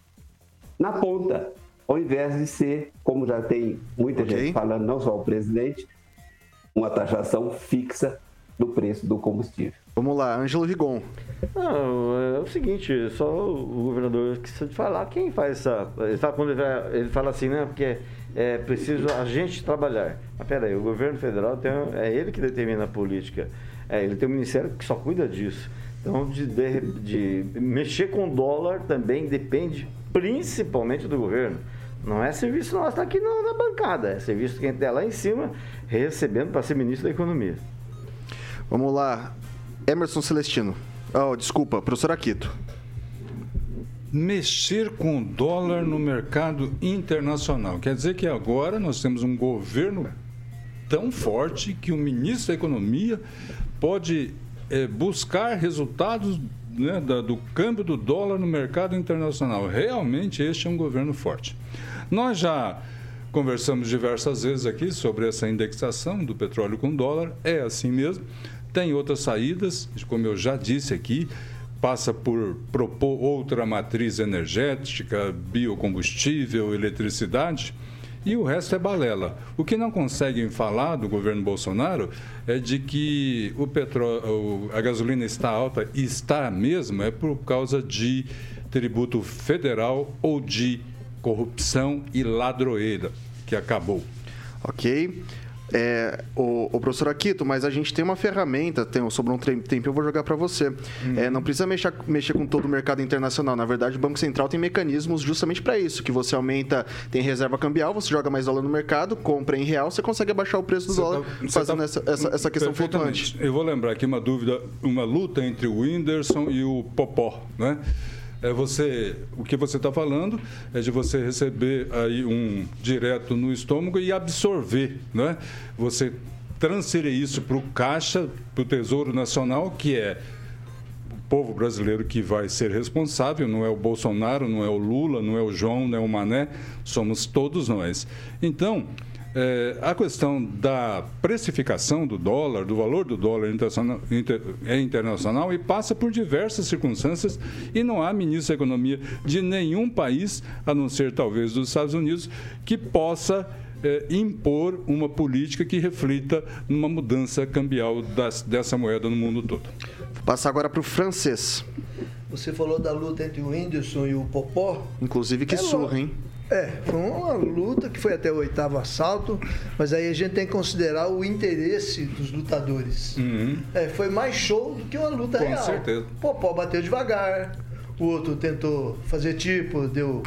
na ponta, ao invés de ser, como já tem muita okay. gente falando, não só o presidente, uma taxação fixa do preço do combustível. Vamos lá, Ângelo Rigon. Não, é o seguinte, só o governador precisa de falar quem faz essa. Ele fala, quando ele, fala assim, né? Porque é preciso a gente trabalhar. Mas peraí, o governo federal tem, é ele que determina a política. É, ele tem um ministério que só cuida disso. Então, de, de, de mexer com dólar também depende principalmente do governo. Não é serviço nosso tá aqui na bancada, é serviço quem está lá em cima recebendo para ser ministro da Economia. Vamos lá. Emerson Celestino. Oh, desculpa, professor Aquito. Mexer com o dólar no mercado internacional. Quer dizer que agora nós temos um governo tão forte que o ministro da Economia pode é, buscar resultados né, da, do câmbio do dólar no mercado internacional. Realmente, este é um governo forte. Nós já conversamos diversas vezes aqui sobre essa indexação do petróleo com dólar. É assim mesmo. Tem outras saídas, como eu já disse aqui, passa por propor outra matriz energética, biocombustível, eletricidade e o resto é balela. O que não conseguem falar do governo Bolsonaro é de que o petróleo, a gasolina está alta e está mesmo é por causa de tributo federal ou de corrupção e ladroeira que acabou. Ok. É, o, o, professor Aquito, mas a gente tem uma ferramenta, tem, sobrou um tempo, eu vou jogar para você. Uhum. É, não precisa mexer, mexer com todo o mercado internacional. Na verdade, o Banco Central tem mecanismos justamente para isso, que você aumenta, tem reserva cambial, você joga mais dólar no mercado, compra em real, você consegue abaixar o preço do você dólar tá, fazendo tá, essa, essa, essa, questão flutuante. Eu vou lembrar aqui uma dúvida, uma luta entre o Whindersson e o Popó, né? É você, o que você está falando é de você receber aí um direto no estômago e absorver, né? Você transferir isso para o caixa, para o Tesouro Nacional, que é o povo brasileiro que vai ser responsável, não é o Bolsonaro, não é o Lula, não é o João, não é o Mané, somos todos nós. Então, é, a questão da precificação do dólar, do valor do dólar internacional, inter, é internacional e passa por diversas circunstâncias e não há ministro da Economia de nenhum país, a não ser talvez dos Estados Unidos, que possa é, impor uma política que reflita numa mudança cambial das, dessa moeda no mundo todo. Vou passar agora para o francês. Você falou da luta entre o Whindersson e o Popó. Inclusive que é surra, hein? É, foi uma luta que foi até o oitavo assalto, mas aí a gente tem que considerar o interesse dos lutadores. É, foi mais show do que uma luta Com real. certeza. Popó bateu devagar, o outro tentou fazer tipo, deu,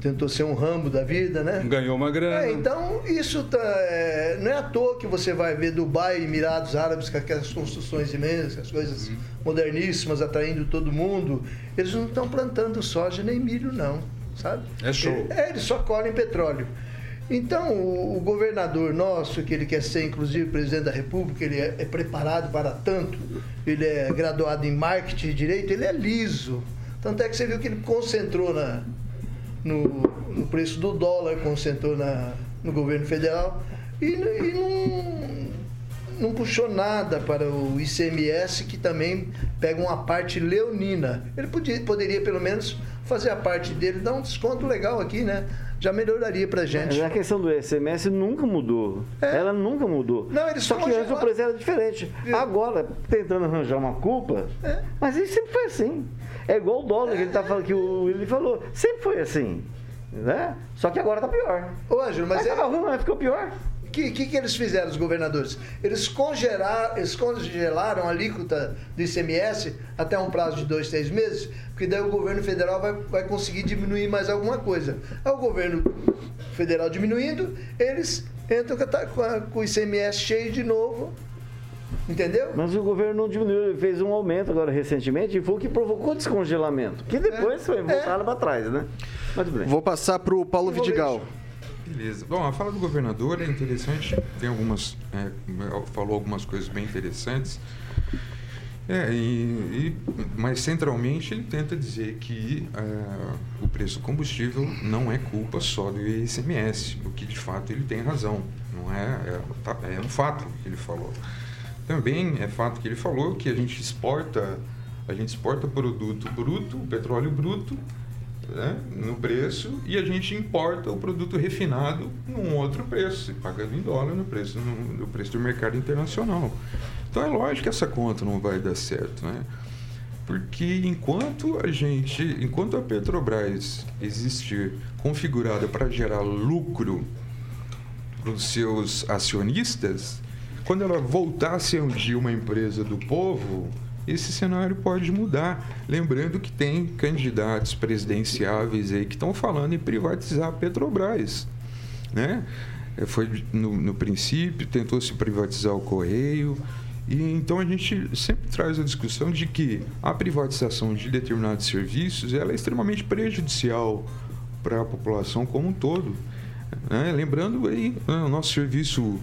tentou ser um rambo da vida, né? Ganhou uma grana. É, então, isso tá, é, não é à toa que você vai ver Dubai Emirados Árabes com aquelas construções imensas, as coisas moderníssimas, atraindo todo mundo. Eles não estão plantando soja nem milho, não, sabe? É show. É, eles só colhem petróleo. Então, o, o governador nosso, que ele quer ser inclusive presidente da República, ele é, é preparado para tanto, ele é graduado em marketing e direito, ele é liso. Tanto é que você viu que ele concentrou na, no, no preço do dólar, concentrou na, no governo federal e, e não, não puxou nada para o ICMS, que também pega uma parte leonina. Ele podia, poderia, pelo menos, fazer a parte dele, dar um desconto legal aqui, né? Já melhoraria pra gente. A questão do SMS nunca mudou. Ela nunca mudou. Não, eles Só que antes o preço era diferente. Agora, tentando arranjar uma culpa, mas isso sempre foi assim. É igual o dólar que ele tá falando, que o Willi falou. Sempre foi assim. Né? Só que agora tá pior. Ô, Ângelo, mas Aí é- tava ruim, mas ficou pior. O que, que, que eles fizeram, os governadores? Eles congelaram, eles congelaram a alíquota do ICMS até um prazo de dois, três meses, porque daí o governo federal vai, vai conseguir diminuir mais alguma coisa. Aí o governo federal diminuindo, eles entram com, a ta- com a- com o ICMS cheio de novo. Entendeu? Mas o governo não diminuiu, ele fez um aumento agora recentemente e foi o que provocou o descongelamento. Que depois foi voltado para trás, né? Mas tudo bem. Vou passar pro Paulo Vidigal. Beleza. Bom, a fala do governador é interessante. Tem algumas. é, falou algumas coisas bem interessantes. É, e, e- mas centralmente ele tenta dizer que ah, o preço do combustível não é culpa só do ICMS, o que de fato ele tem razão. Não é, é, tá- é um fato que ele falou. Também é fato que ele falou que a gente exporta, a gente exporta produto bruto, petróleo bruto, né, no preço e a gente importa o produto refinado num outro preço, pagando em dólar no preço, no, no preço do mercado internacional. Então é lógico que essa conta não vai dar certo, né? Porque enquanto a gente, enquanto a Petrobras existir configurada para gerar lucro para os seus acionistas, quando ela voltar a ser um dia uma empresa do povo, esse cenário pode mudar. Lembrando que tem candidatos presidenciáveis aí que estão falando em privatizar a Petrobras. Né? Eh, Foi no, no princípio, tentou se privatizar o Correio. E então a gente sempre traz a discussão de que a privatização de determinados serviços ela é extremamente prejudicial para a população como um todo. né? Lembrando aí né, o nosso serviço,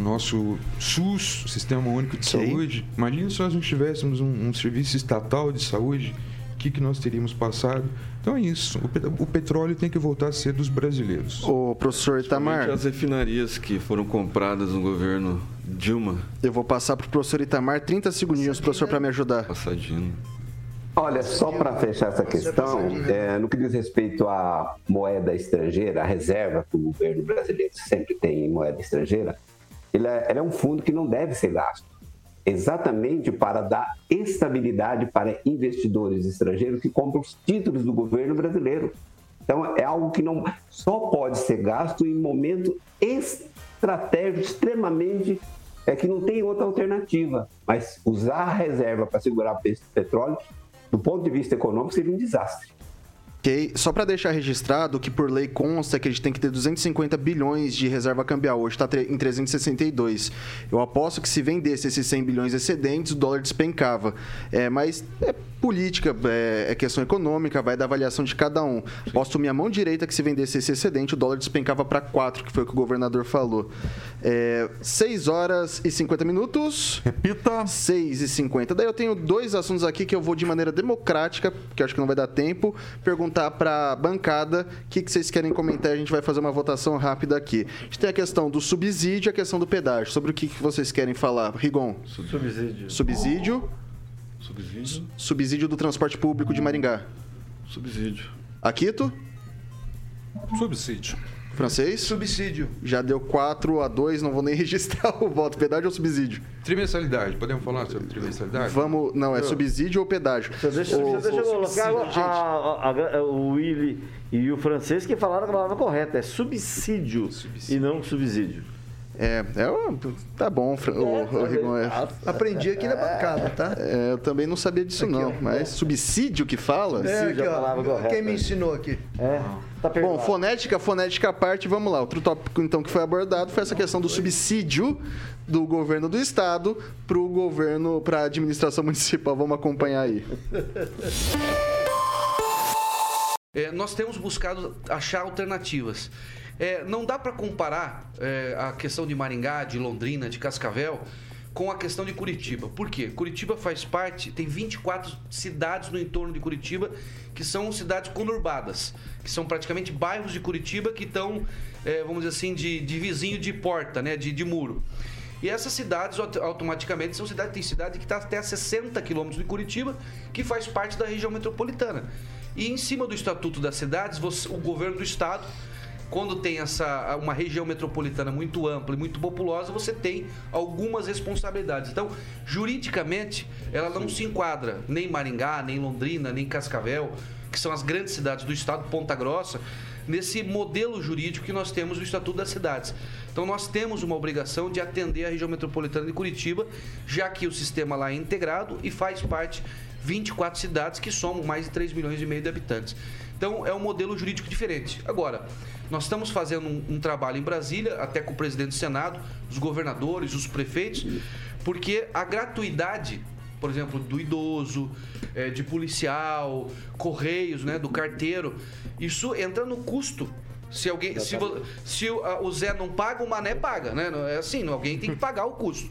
nosso SUS, Sistema Único de Saúde. Imagina se nós não tivéssemos um, um serviço estatal de saúde, o que, que nós teríamos passado? Então é isso. O, pe- o petróleo tem que voltar a ser dos brasileiros. Ô, professor Itamar. As refinarias que foram compradas no governo Dilma. Eu vou passar pro professor Itamar 30 segundinhos, professor, para me ajudar. Passadinho. Olha, só para fechar essa questão, é, no que diz respeito à moeda estrangeira, a reserva que o governo brasileiro sempre tem em moeda estrangeira, ele é, ela é um fundo que não deve ser gasto, exatamente para dar estabilidade para investidores estrangeiros que compram os títulos do governo brasileiro. Então, é algo que não só pode ser gasto em momento estratégico extremamente é que não tem outra alternativa. Mas usar a reserva para segurar o preço do petróleo, do ponto de vista econômico, seria um desastre. Ok, só para deixar registrado que por lei consta que a gente tem que ter 250 bilhões de reserva cambial. Hoje está em 362. Eu aposto que se vendesse esses 100 bilhões excedentes, o dólar despencava. É, mas é política, é, é questão econômica, vai da avaliação de cada um. Posto minha mão direita que se vendesse esse excedente, o dólar despencava para 4, que foi o que o governador falou. É, 6 horas e 50 minutos. Repita. 6 e 50. Daí eu tenho dois assuntos aqui que eu vou de maneira democrática, que eu acho que não vai dar tempo, perguntar para a bancada o que, que vocês querem comentar. A gente vai fazer uma votação rápida aqui. A gente tem a questão do subsídio e a questão do pedágio. Sobre o que, que vocês querem falar? Rigon? Subsídio. Subsídio. Subsídio. Subsídio do transporte público de Maringá. Subsídio. Aquito? Subsídio. Francês? Subsídio. Já deu 4 a 2, não vou nem registrar o voto. Pedágio ou subsídio? Trimestralidade, podemos falar sobre trimestralidade? Vamos. Não, é subsídio ou pedágio? Deixa, O- deixa eu colocar subsídio, a- a- a- o Willy e o francês que falaram a palavra correta. É subsídio, e não subsídio. É, é tá bom, o, o Rigon. É, Aprendi aqui na bancada, tá? é, eu também não sabia disso, não. Mas subsídio que fala? É, aqui, a palavra ó, correta. quem me ensinou aqui. É, tá Bom, fonética, fonética à parte, vamos lá. Outro tópico, então, que foi abordado foi essa questão do subsídio do governo do estado para o governo, para a administração municipal. Vamos acompanhar aí. É, nós temos buscado achar alternativas. É, não dá para comparar é, a questão de Maringá, de Londrina, de Cascavel com a questão de Curitiba. Por quê? Curitiba faz parte, tem 24 cidades no entorno de Curitiba que são cidades conurbadas, que são praticamente bairros de Curitiba que estão, é, vamos dizer assim, de, de vizinho de porta, né, de, de muro. E essas cidades auto- automaticamente são cidades, tem cidade que está até a 60 quilômetros de Curitiba, que faz parte da região metropolitana. E em cima do Estatuto das Cidades, você- o governo do estado, quando tem essa uma região metropolitana muito ampla e muito populosa, você tem algumas responsabilidades. Então, juridicamente, ela não se enquadra nem Maringá, nem Londrina, nem Cascavel, que são as grandes cidades do estado, Ponta Grossa, nesse modelo jurídico que nós temos no Estatuto das Cidades. Então nós temos uma obrigação de atender a região metropolitana de Curitiba, já que o sistema lá é integrado e faz parte 24 cidades que somam mais de 3 milhões e meio de habitantes. Então é um modelo jurídico diferente. Agora, nós estamos fazendo um, um trabalho em Brasília, até com o presidente do Senado, os governadores, os prefeitos, porque a gratuidade por exemplo, do idoso, eh, de policial, correios, né, do carteiro. Isso entra no custo. Se alguém, se, se o, Zé não paga, o Mané paga, né? É assim, alguém tem que pagar o custo.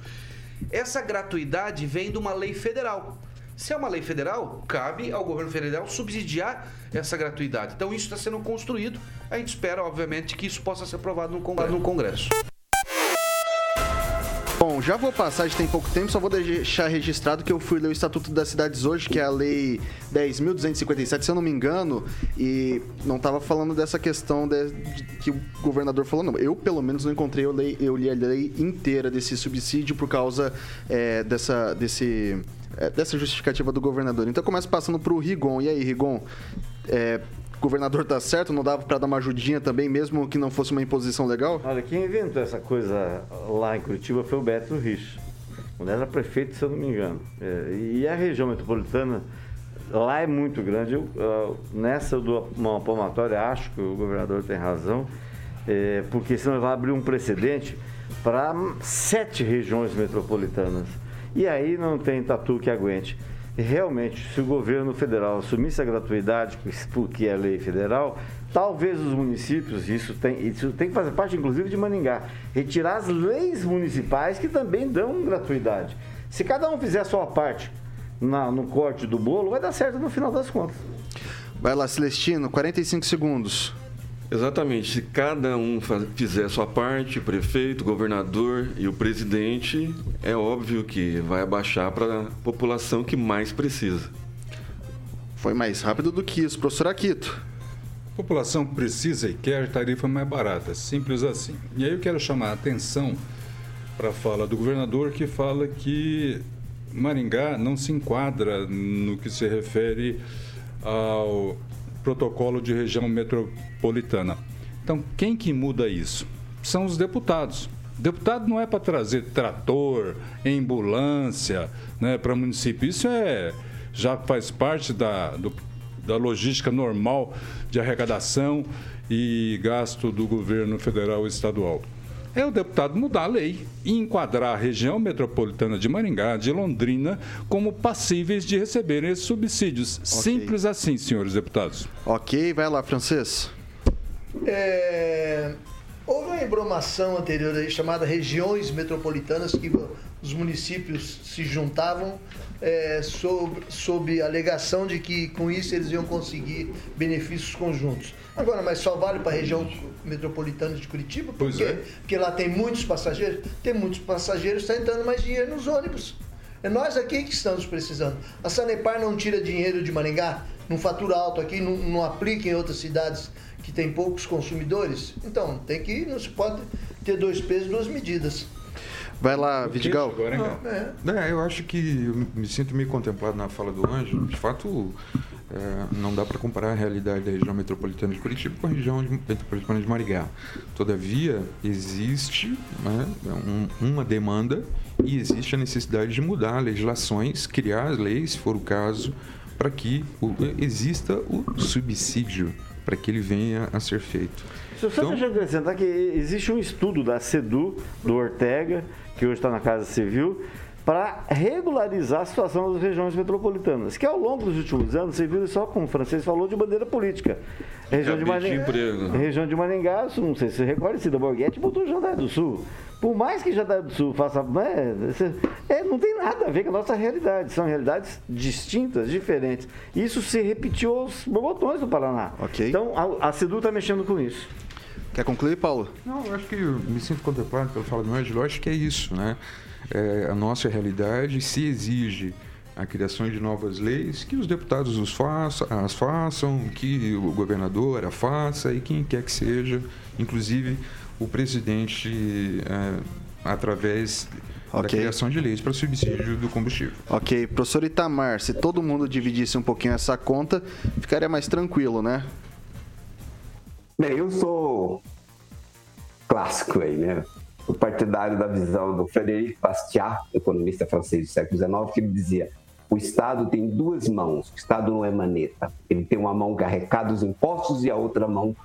Essa gratuidade vem de uma lei federal. Se é uma lei federal, cabe ao governo federal subsidiar essa gratuidade. Então isso está sendo construído. A gente espera, obviamente, que isso possa ser aprovado no Congresso. No Congresso. Bom, já vou passar, gente tem pouco tempo, só vou deixar registrado que eu fui ler o Estatuto das Cidades hoje, que é a Lei 10.257, se eu não me engano, e não estava falando dessa questão de- de- que o governador falou, não. Eu, pelo menos, não encontrei, eu, lei, eu li a lei inteira desse subsídio por causa é, dessa, desse, dessa justificativa do governador. Então, eu começo passando para o Rigon. E aí, Rigon, é, governador tá certo? Não dava para dar uma ajudinha também, mesmo que não fosse uma imposição legal? Olha, quem inventou essa coisa lá em Curitiba foi o Beto Rich. Quando era prefeito, se eu não me engano. É, e a região metropolitana lá é muito grande. Eu, ah, nessa eu dou uma palmatória, acho que o governador tem razão, é, porque senão vai abrir um precedente para sete regiões metropolitanas. E aí não tem tatu que aguente. Realmente, se o governo federal assumisse a gratuidade, porque é lei federal, talvez os municípios, isso tem, isso tem que fazer parte inclusive de Maningá, retirar as leis municipais que também dão gratuidade. Se cada um fizer a sua parte na- no corte do bolo, vai dar certo no final das contas. Vai lá, Celestino, 45 segundos. Exatamente. Se cada um fa- fizer a sua parte, o prefeito, o governador e o presidente, é óbvio que vai abaixar para a população que mais precisa. Foi mais rápido do que isso, professor Aquito. A população precisa e quer tarifa mais barata, simples assim. E aí eu quero chamar a atenção para a fala do governador que fala que Maringá não se enquadra no que se refere ao protocolo de região metropolitana. Então, quem que muda isso? São os deputados. Deputado não é para trazer trator, ambulância né, para município. Isso é já faz parte da, do- da logística normal de arrecadação e gasto do governo federal e estadual. É o deputado mudar a lei e enquadrar a região metropolitana de Maringá, de Londrina, como passíveis de receberem esses subsídios. Simples assim, senhores deputados. Ok, vai lá, francês. É, houve uma embromação anterior aí chamada regiões metropolitanas que os municípios se juntavam é, sob, sob a alegação de que com isso eles iam conseguir benefícios conjuntos. Agora, mas só vale para a região metropolitana de Curitiba? Por Pois quê? é. Porque lá tem muitos passageiros, tem muitos passageiros, está entrando mais dinheiro nos ônibus. É nós aqui que estamos precisando. A Sanepar não tira dinheiro de Maringá, não fatura alto aqui, não, não aplica em outras cidades que tem poucos consumidores. Então, tem que não se pode ter dois pesos, duas medidas. Vai lá, Vidigal. Não, é, eu acho que eu me sinto meio contemplado na fala do Anjo. De fato, é, não dá para comparar a realidade da região metropolitana de Curitiba com a região de- metropolitana de Maringá. Todavia, existe né, um- uma demanda e existe a necessidade de mudar legislações, criar leis, se for o caso, para que o- exista o subsídio, para que ele venha a ser feito. Só Então- deixa eu acrescentar que existe um estudo da SEDU, do Ortega, que hoje está na Casa Civil, para regularizar a situação das regiões metropolitanas, que ao longo dos últimos anos, você viu só como o francês falou, de bandeira política. Região de, Cabide de Maringá, a região de Maringá, não sei se você recorda, Cida Borghetti botou Jandaia do Sul. Por mais que Jandaia do Sul faça... esse- é, não tem nada a ver com a nossa realidade. São realidades distintas, diferentes. Isso se repetiu aos borbotões do Paraná. Então, a, a SEDU está mexendo com isso. Quer concluir, Paulo? Não, eu acho que eu me sinto contemplado pela fala do Ângelo. Eu acho que é isso, né? É, a nossa realidade se exige a criação de novas leis, que os deputados os façam, as façam, que o governador a faça e quem quer que seja, inclusive o presidente, é, através da Ok. criação de leis para subsídio do combustível. Ok, professor Itamar, se todo mundo dividisse um pouquinho essa conta, ficaria mais tranquilo, né? Bem, eu sou clássico aí, né? O partidário da visão do Frederic Bastiat, economista francês do século XIX, que ele dizia: o Estado tem duas mãos, o Estado não é maneta. Ele tem uma mão que arrecada os impostos e a outra mão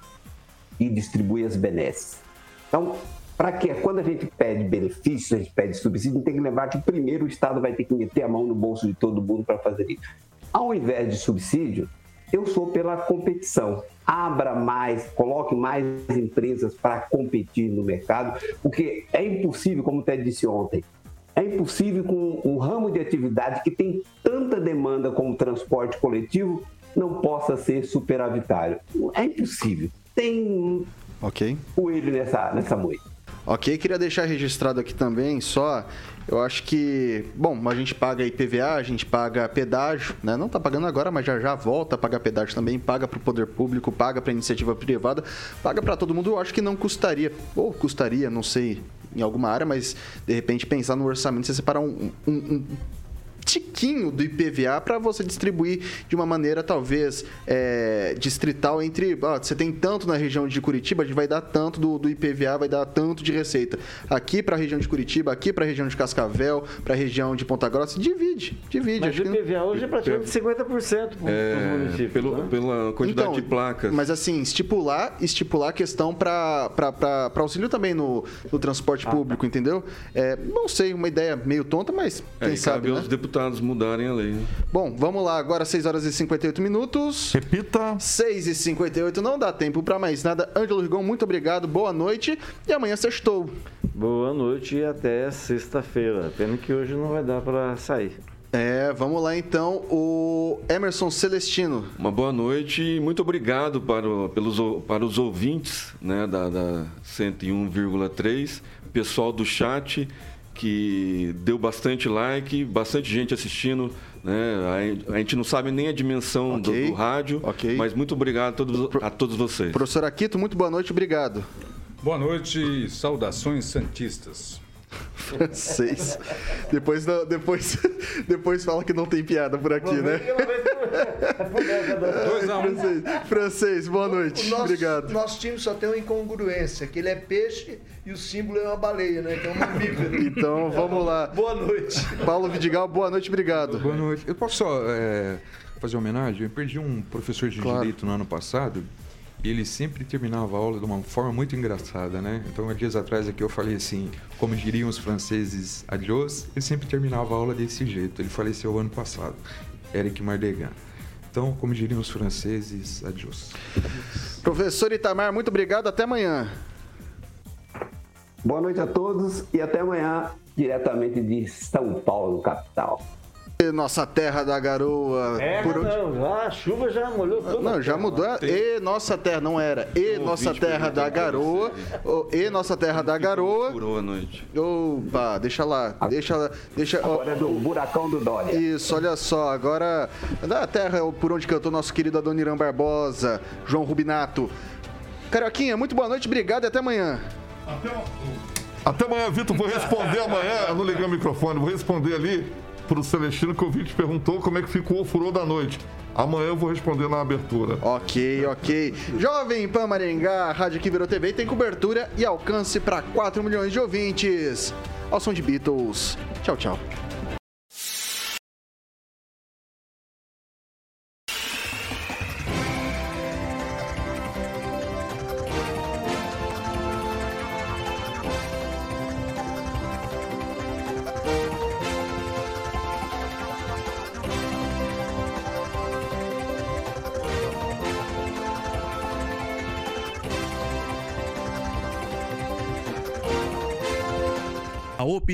que distribui as benesses. Então, para que quando a gente pede benefícios, a gente pede subsídio, a gente tem que lembrar que primeiro o Estado vai ter que meter a mão no bolso de todo mundo para fazer isso. Ao invés de subsídio, eu sou pela competição. Abra mais, coloque mais empresas para competir no mercado, porque é impossível, como o Ted disse ontem, é impossível com um ramo de atividade que tem tanta demanda como o transporte coletivo não possa ser superavitário. É impossível. Tem Ok. coelho nessa, nessa moita. Ok, queria deixar registrado aqui também, só, eu acho que, bom, a gente paga IPVA, a gente paga pedágio, né? Não tá pagando agora, mas já já volta a pagar pedágio também, paga para o poder público, paga para iniciativa privada, paga para todo mundo. Eu acho que não custaria, ou custaria, não sei, em alguma área, mas de repente pensar no orçamento, você separar um, um- um tiquinho do IPVA para você distribuir de uma maneira talvez é, distrital entre ó, você tem tanto na região de Curitiba a gente vai dar tanto do, do IPVA vai dar tanto de receita aqui para a região de Curitiba aqui para a região de Cascavel para a região de Ponta Grossa divide divide Mas o que- IPVA hoje é praticamente 50% para os É, municípios. pelo- né? pela quantidade Então, de placas. Mas assim, estipular, estipular a questão para auxílio também no, no transporte público, entendeu? É, não sei, uma ideia meio tonta, mas É, quem sabe, cabe né? aos deputados mudarem a lei. né? Bom, vamos lá, agora 6 horas e 58 minutos. Repita. 6 e 58, não dá tempo para mais nada. Ângelo Rigon, muito obrigado, boa noite e amanhã sextou. Boa noite e até sexta-feira. Pena que hoje não vai dar para sair. É, vamos lá então, o Emerson Celestino. Uma boa noite e muito obrigado para, o- pelos, para os ouvintes né, da, da 101,3, pessoal do chat que deu bastante like, bastante gente assistindo. Né? A, a gente não sabe nem a dimensão do, Ok, do rádio, mas muito obrigado a todos, a todos vocês. Professor Aquito, muito boa noite, obrigado. Boa noite e saudações santistas. Francês. Depois, não- depois, depois fala que não tem piada por aqui, né? Dois a um. Francês, francês, boa noite. O nosso, Obrigado. Nosso time só tem uma incongruência, que ele é peixe e o símbolo é uma baleia, né? Que é um mamífero. Então, vamos lá. Boa noite. Paulo Vidigal, boa noite, obrigado. Boa noite. Eu posso só é, fazer uma homenagem? Eu perdi um professor de Claro. direito no ano passado. E ele sempre terminava a aula de uma forma muito engraçada, né? Então, há dias atrás aqui eu falei assim, como diriam os franceses, adiós. Ele sempre terminava a aula desse jeito. Ele faleceu ano passado, Eric Mardegan. Então, como diriam os franceses, adiós. Professor Itamar, muito obrigado, até amanhã. Boa noite a todos e até amanhã, diretamente de São Paulo, capital. Nossa terra da garoa. É, Por onde- não, a chuva já molhou toda. Não, já mudou. E nossa terra, não era. E nossa terra da garoa. Ô, E nossa terra da garoa. Furou a noite. Opa, deixa lá. Deixa lá. Deixa, Agora é do buracão do Dória. Isso, olha só. Agora, da terra por onde cantou nosso querido Adoniran Barbosa, João Rubinato. Carioquinha, muito boa noite, obrigado e até amanhã. Até amanhã, Vitor. Vou responder amanhã. Eu não liguei o microfone. Vou responder ali pro Celestino que o Vitor perguntou como é que ficou o furor da noite. Amanhã eu vou responder na abertura. Ok, ok. Jovem Pan Maringá, rádio que virou TV tem cobertura e alcance para 4 milhões de ouvintes. Ao som de Beatles. Tchau, tchau.